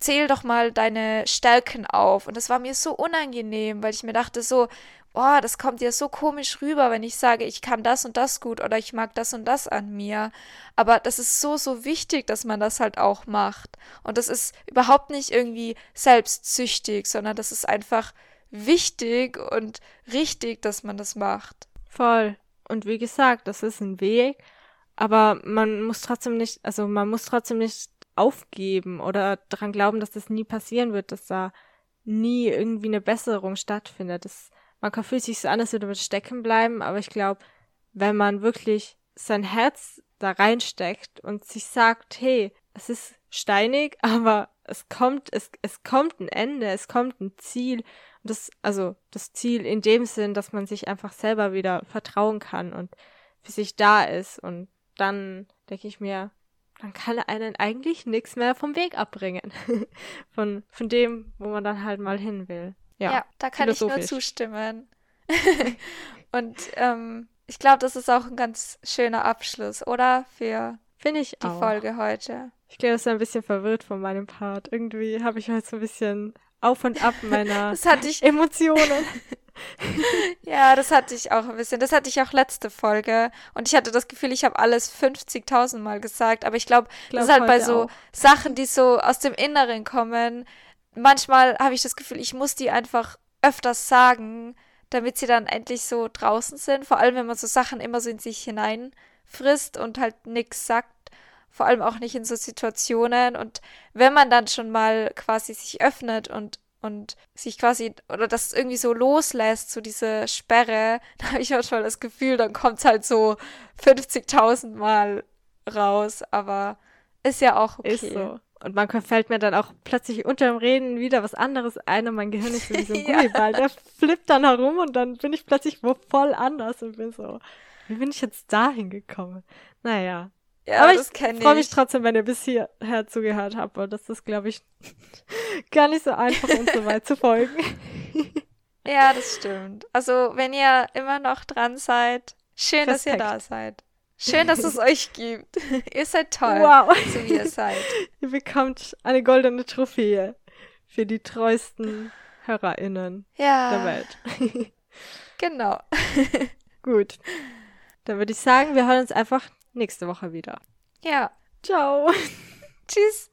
zähl doch mal deine Stärken auf. Und das war mir so unangenehm, weil ich mir dachte so, oh, das kommt ja so komisch rüber, wenn ich sage, ich kann das und das gut oder ich mag das und das an mir. Aber das ist so, so wichtig, dass man das halt auch macht. Und das ist überhaupt nicht irgendwie selbstsüchtig, sondern das ist einfach wichtig und richtig, dass man das macht. Voll. Und wie gesagt, das ist ein Weg, aber man muss trotzdem nicht, also man muss trotzdem nicht aufgeben oder daran glauben, dass das nie passieren wird, dass da nie irgendwie eine Besserung stattfindet. Das, man kann fühlt sich so an, als würde man stecken bleiben, aber ich glaube, wenn man wirklich sein Herz da reinsteckt und sich sagt, hey, es ist steinig, aber es kommt, es, es kommt ein Ende, es kommt ein Ziel. Und das, also das Ziel in dem Sinn, dass man sich einfach selber wieder vertrauen kann und für sich da ist und dann denke ich mir, dann kann einen eigentlich nichts mehr vom Weg abbringen. von, von dem, wo man dann halt mal hin will. Ja, ja da kann ich nur zustimmen. Und ähm, ich glaube, das ist auch ein ganz schöner Abschluss, oder? Für Finde ich die auch. Folge heute. Ich glaube, es ist ein bisschen verwirrt von meinem Part. Irgendwie habe ich heute so ein bisschen auf und ab meiner das hatte ich Emotionen. ja, das hatte ich auch ein bisschen. Das hatte ich auch letzte Folge. Und ich hatte das Gefühl, ich habe alles 50.000 Mal gesagt. Aber ich glaube, glaub, das ist halt bei so auch. Sachen, die so aus dem Inneren kommen. Manchmal habe ich das Gefühl, ich muss die einfach öfters sagen, damit sie dann endlich so draußen sind. Vor allem, wenn man so Sachen immer so in sich hineinfrisst und halt nichts sagt. Vor allem auch nicht in so Situationen. Und wenn man dann schon mal quasi sich öffnet und und sich quasi oder das irgendwie so loslässt, so diese Sperre, da habe ich manchmal das Gefühl, dann kommt es halt so 50.000 Mal raus, aber ist ja auch okay. Ist so. Und manchmal fällt mir dann auch plötzlich unter dem Reden wieder was anderes ein und mein Gehirn ist so wie so ein Gummiball. Der flippt dann herum und dann bin ich plötzlich wo voll anders und bin so, wie bin ich jetzt dahin gekommen? Naja. Ja, aber ich freue mich trotzdem, wenn ihr bis hierher zugehört habt, weil das ist, glaube ich, gar nicht so einfach, uns so weit zu folgen. ja, das stimmt. Also, wenn ihr immer noch dran seid, schön, Respekt. dass ihr da seid. Schön, dass es euch gibt. ihr seid toll, wow. so wie ihr seid. ihr bekommt eine goldene Trophäe für die treuesten HörerInnen ja. der Welt. genau. Gut. Dann würde ich sagen, wir hören uns einfach nächste Woche wieder. Ja. Ciao. Tschüss.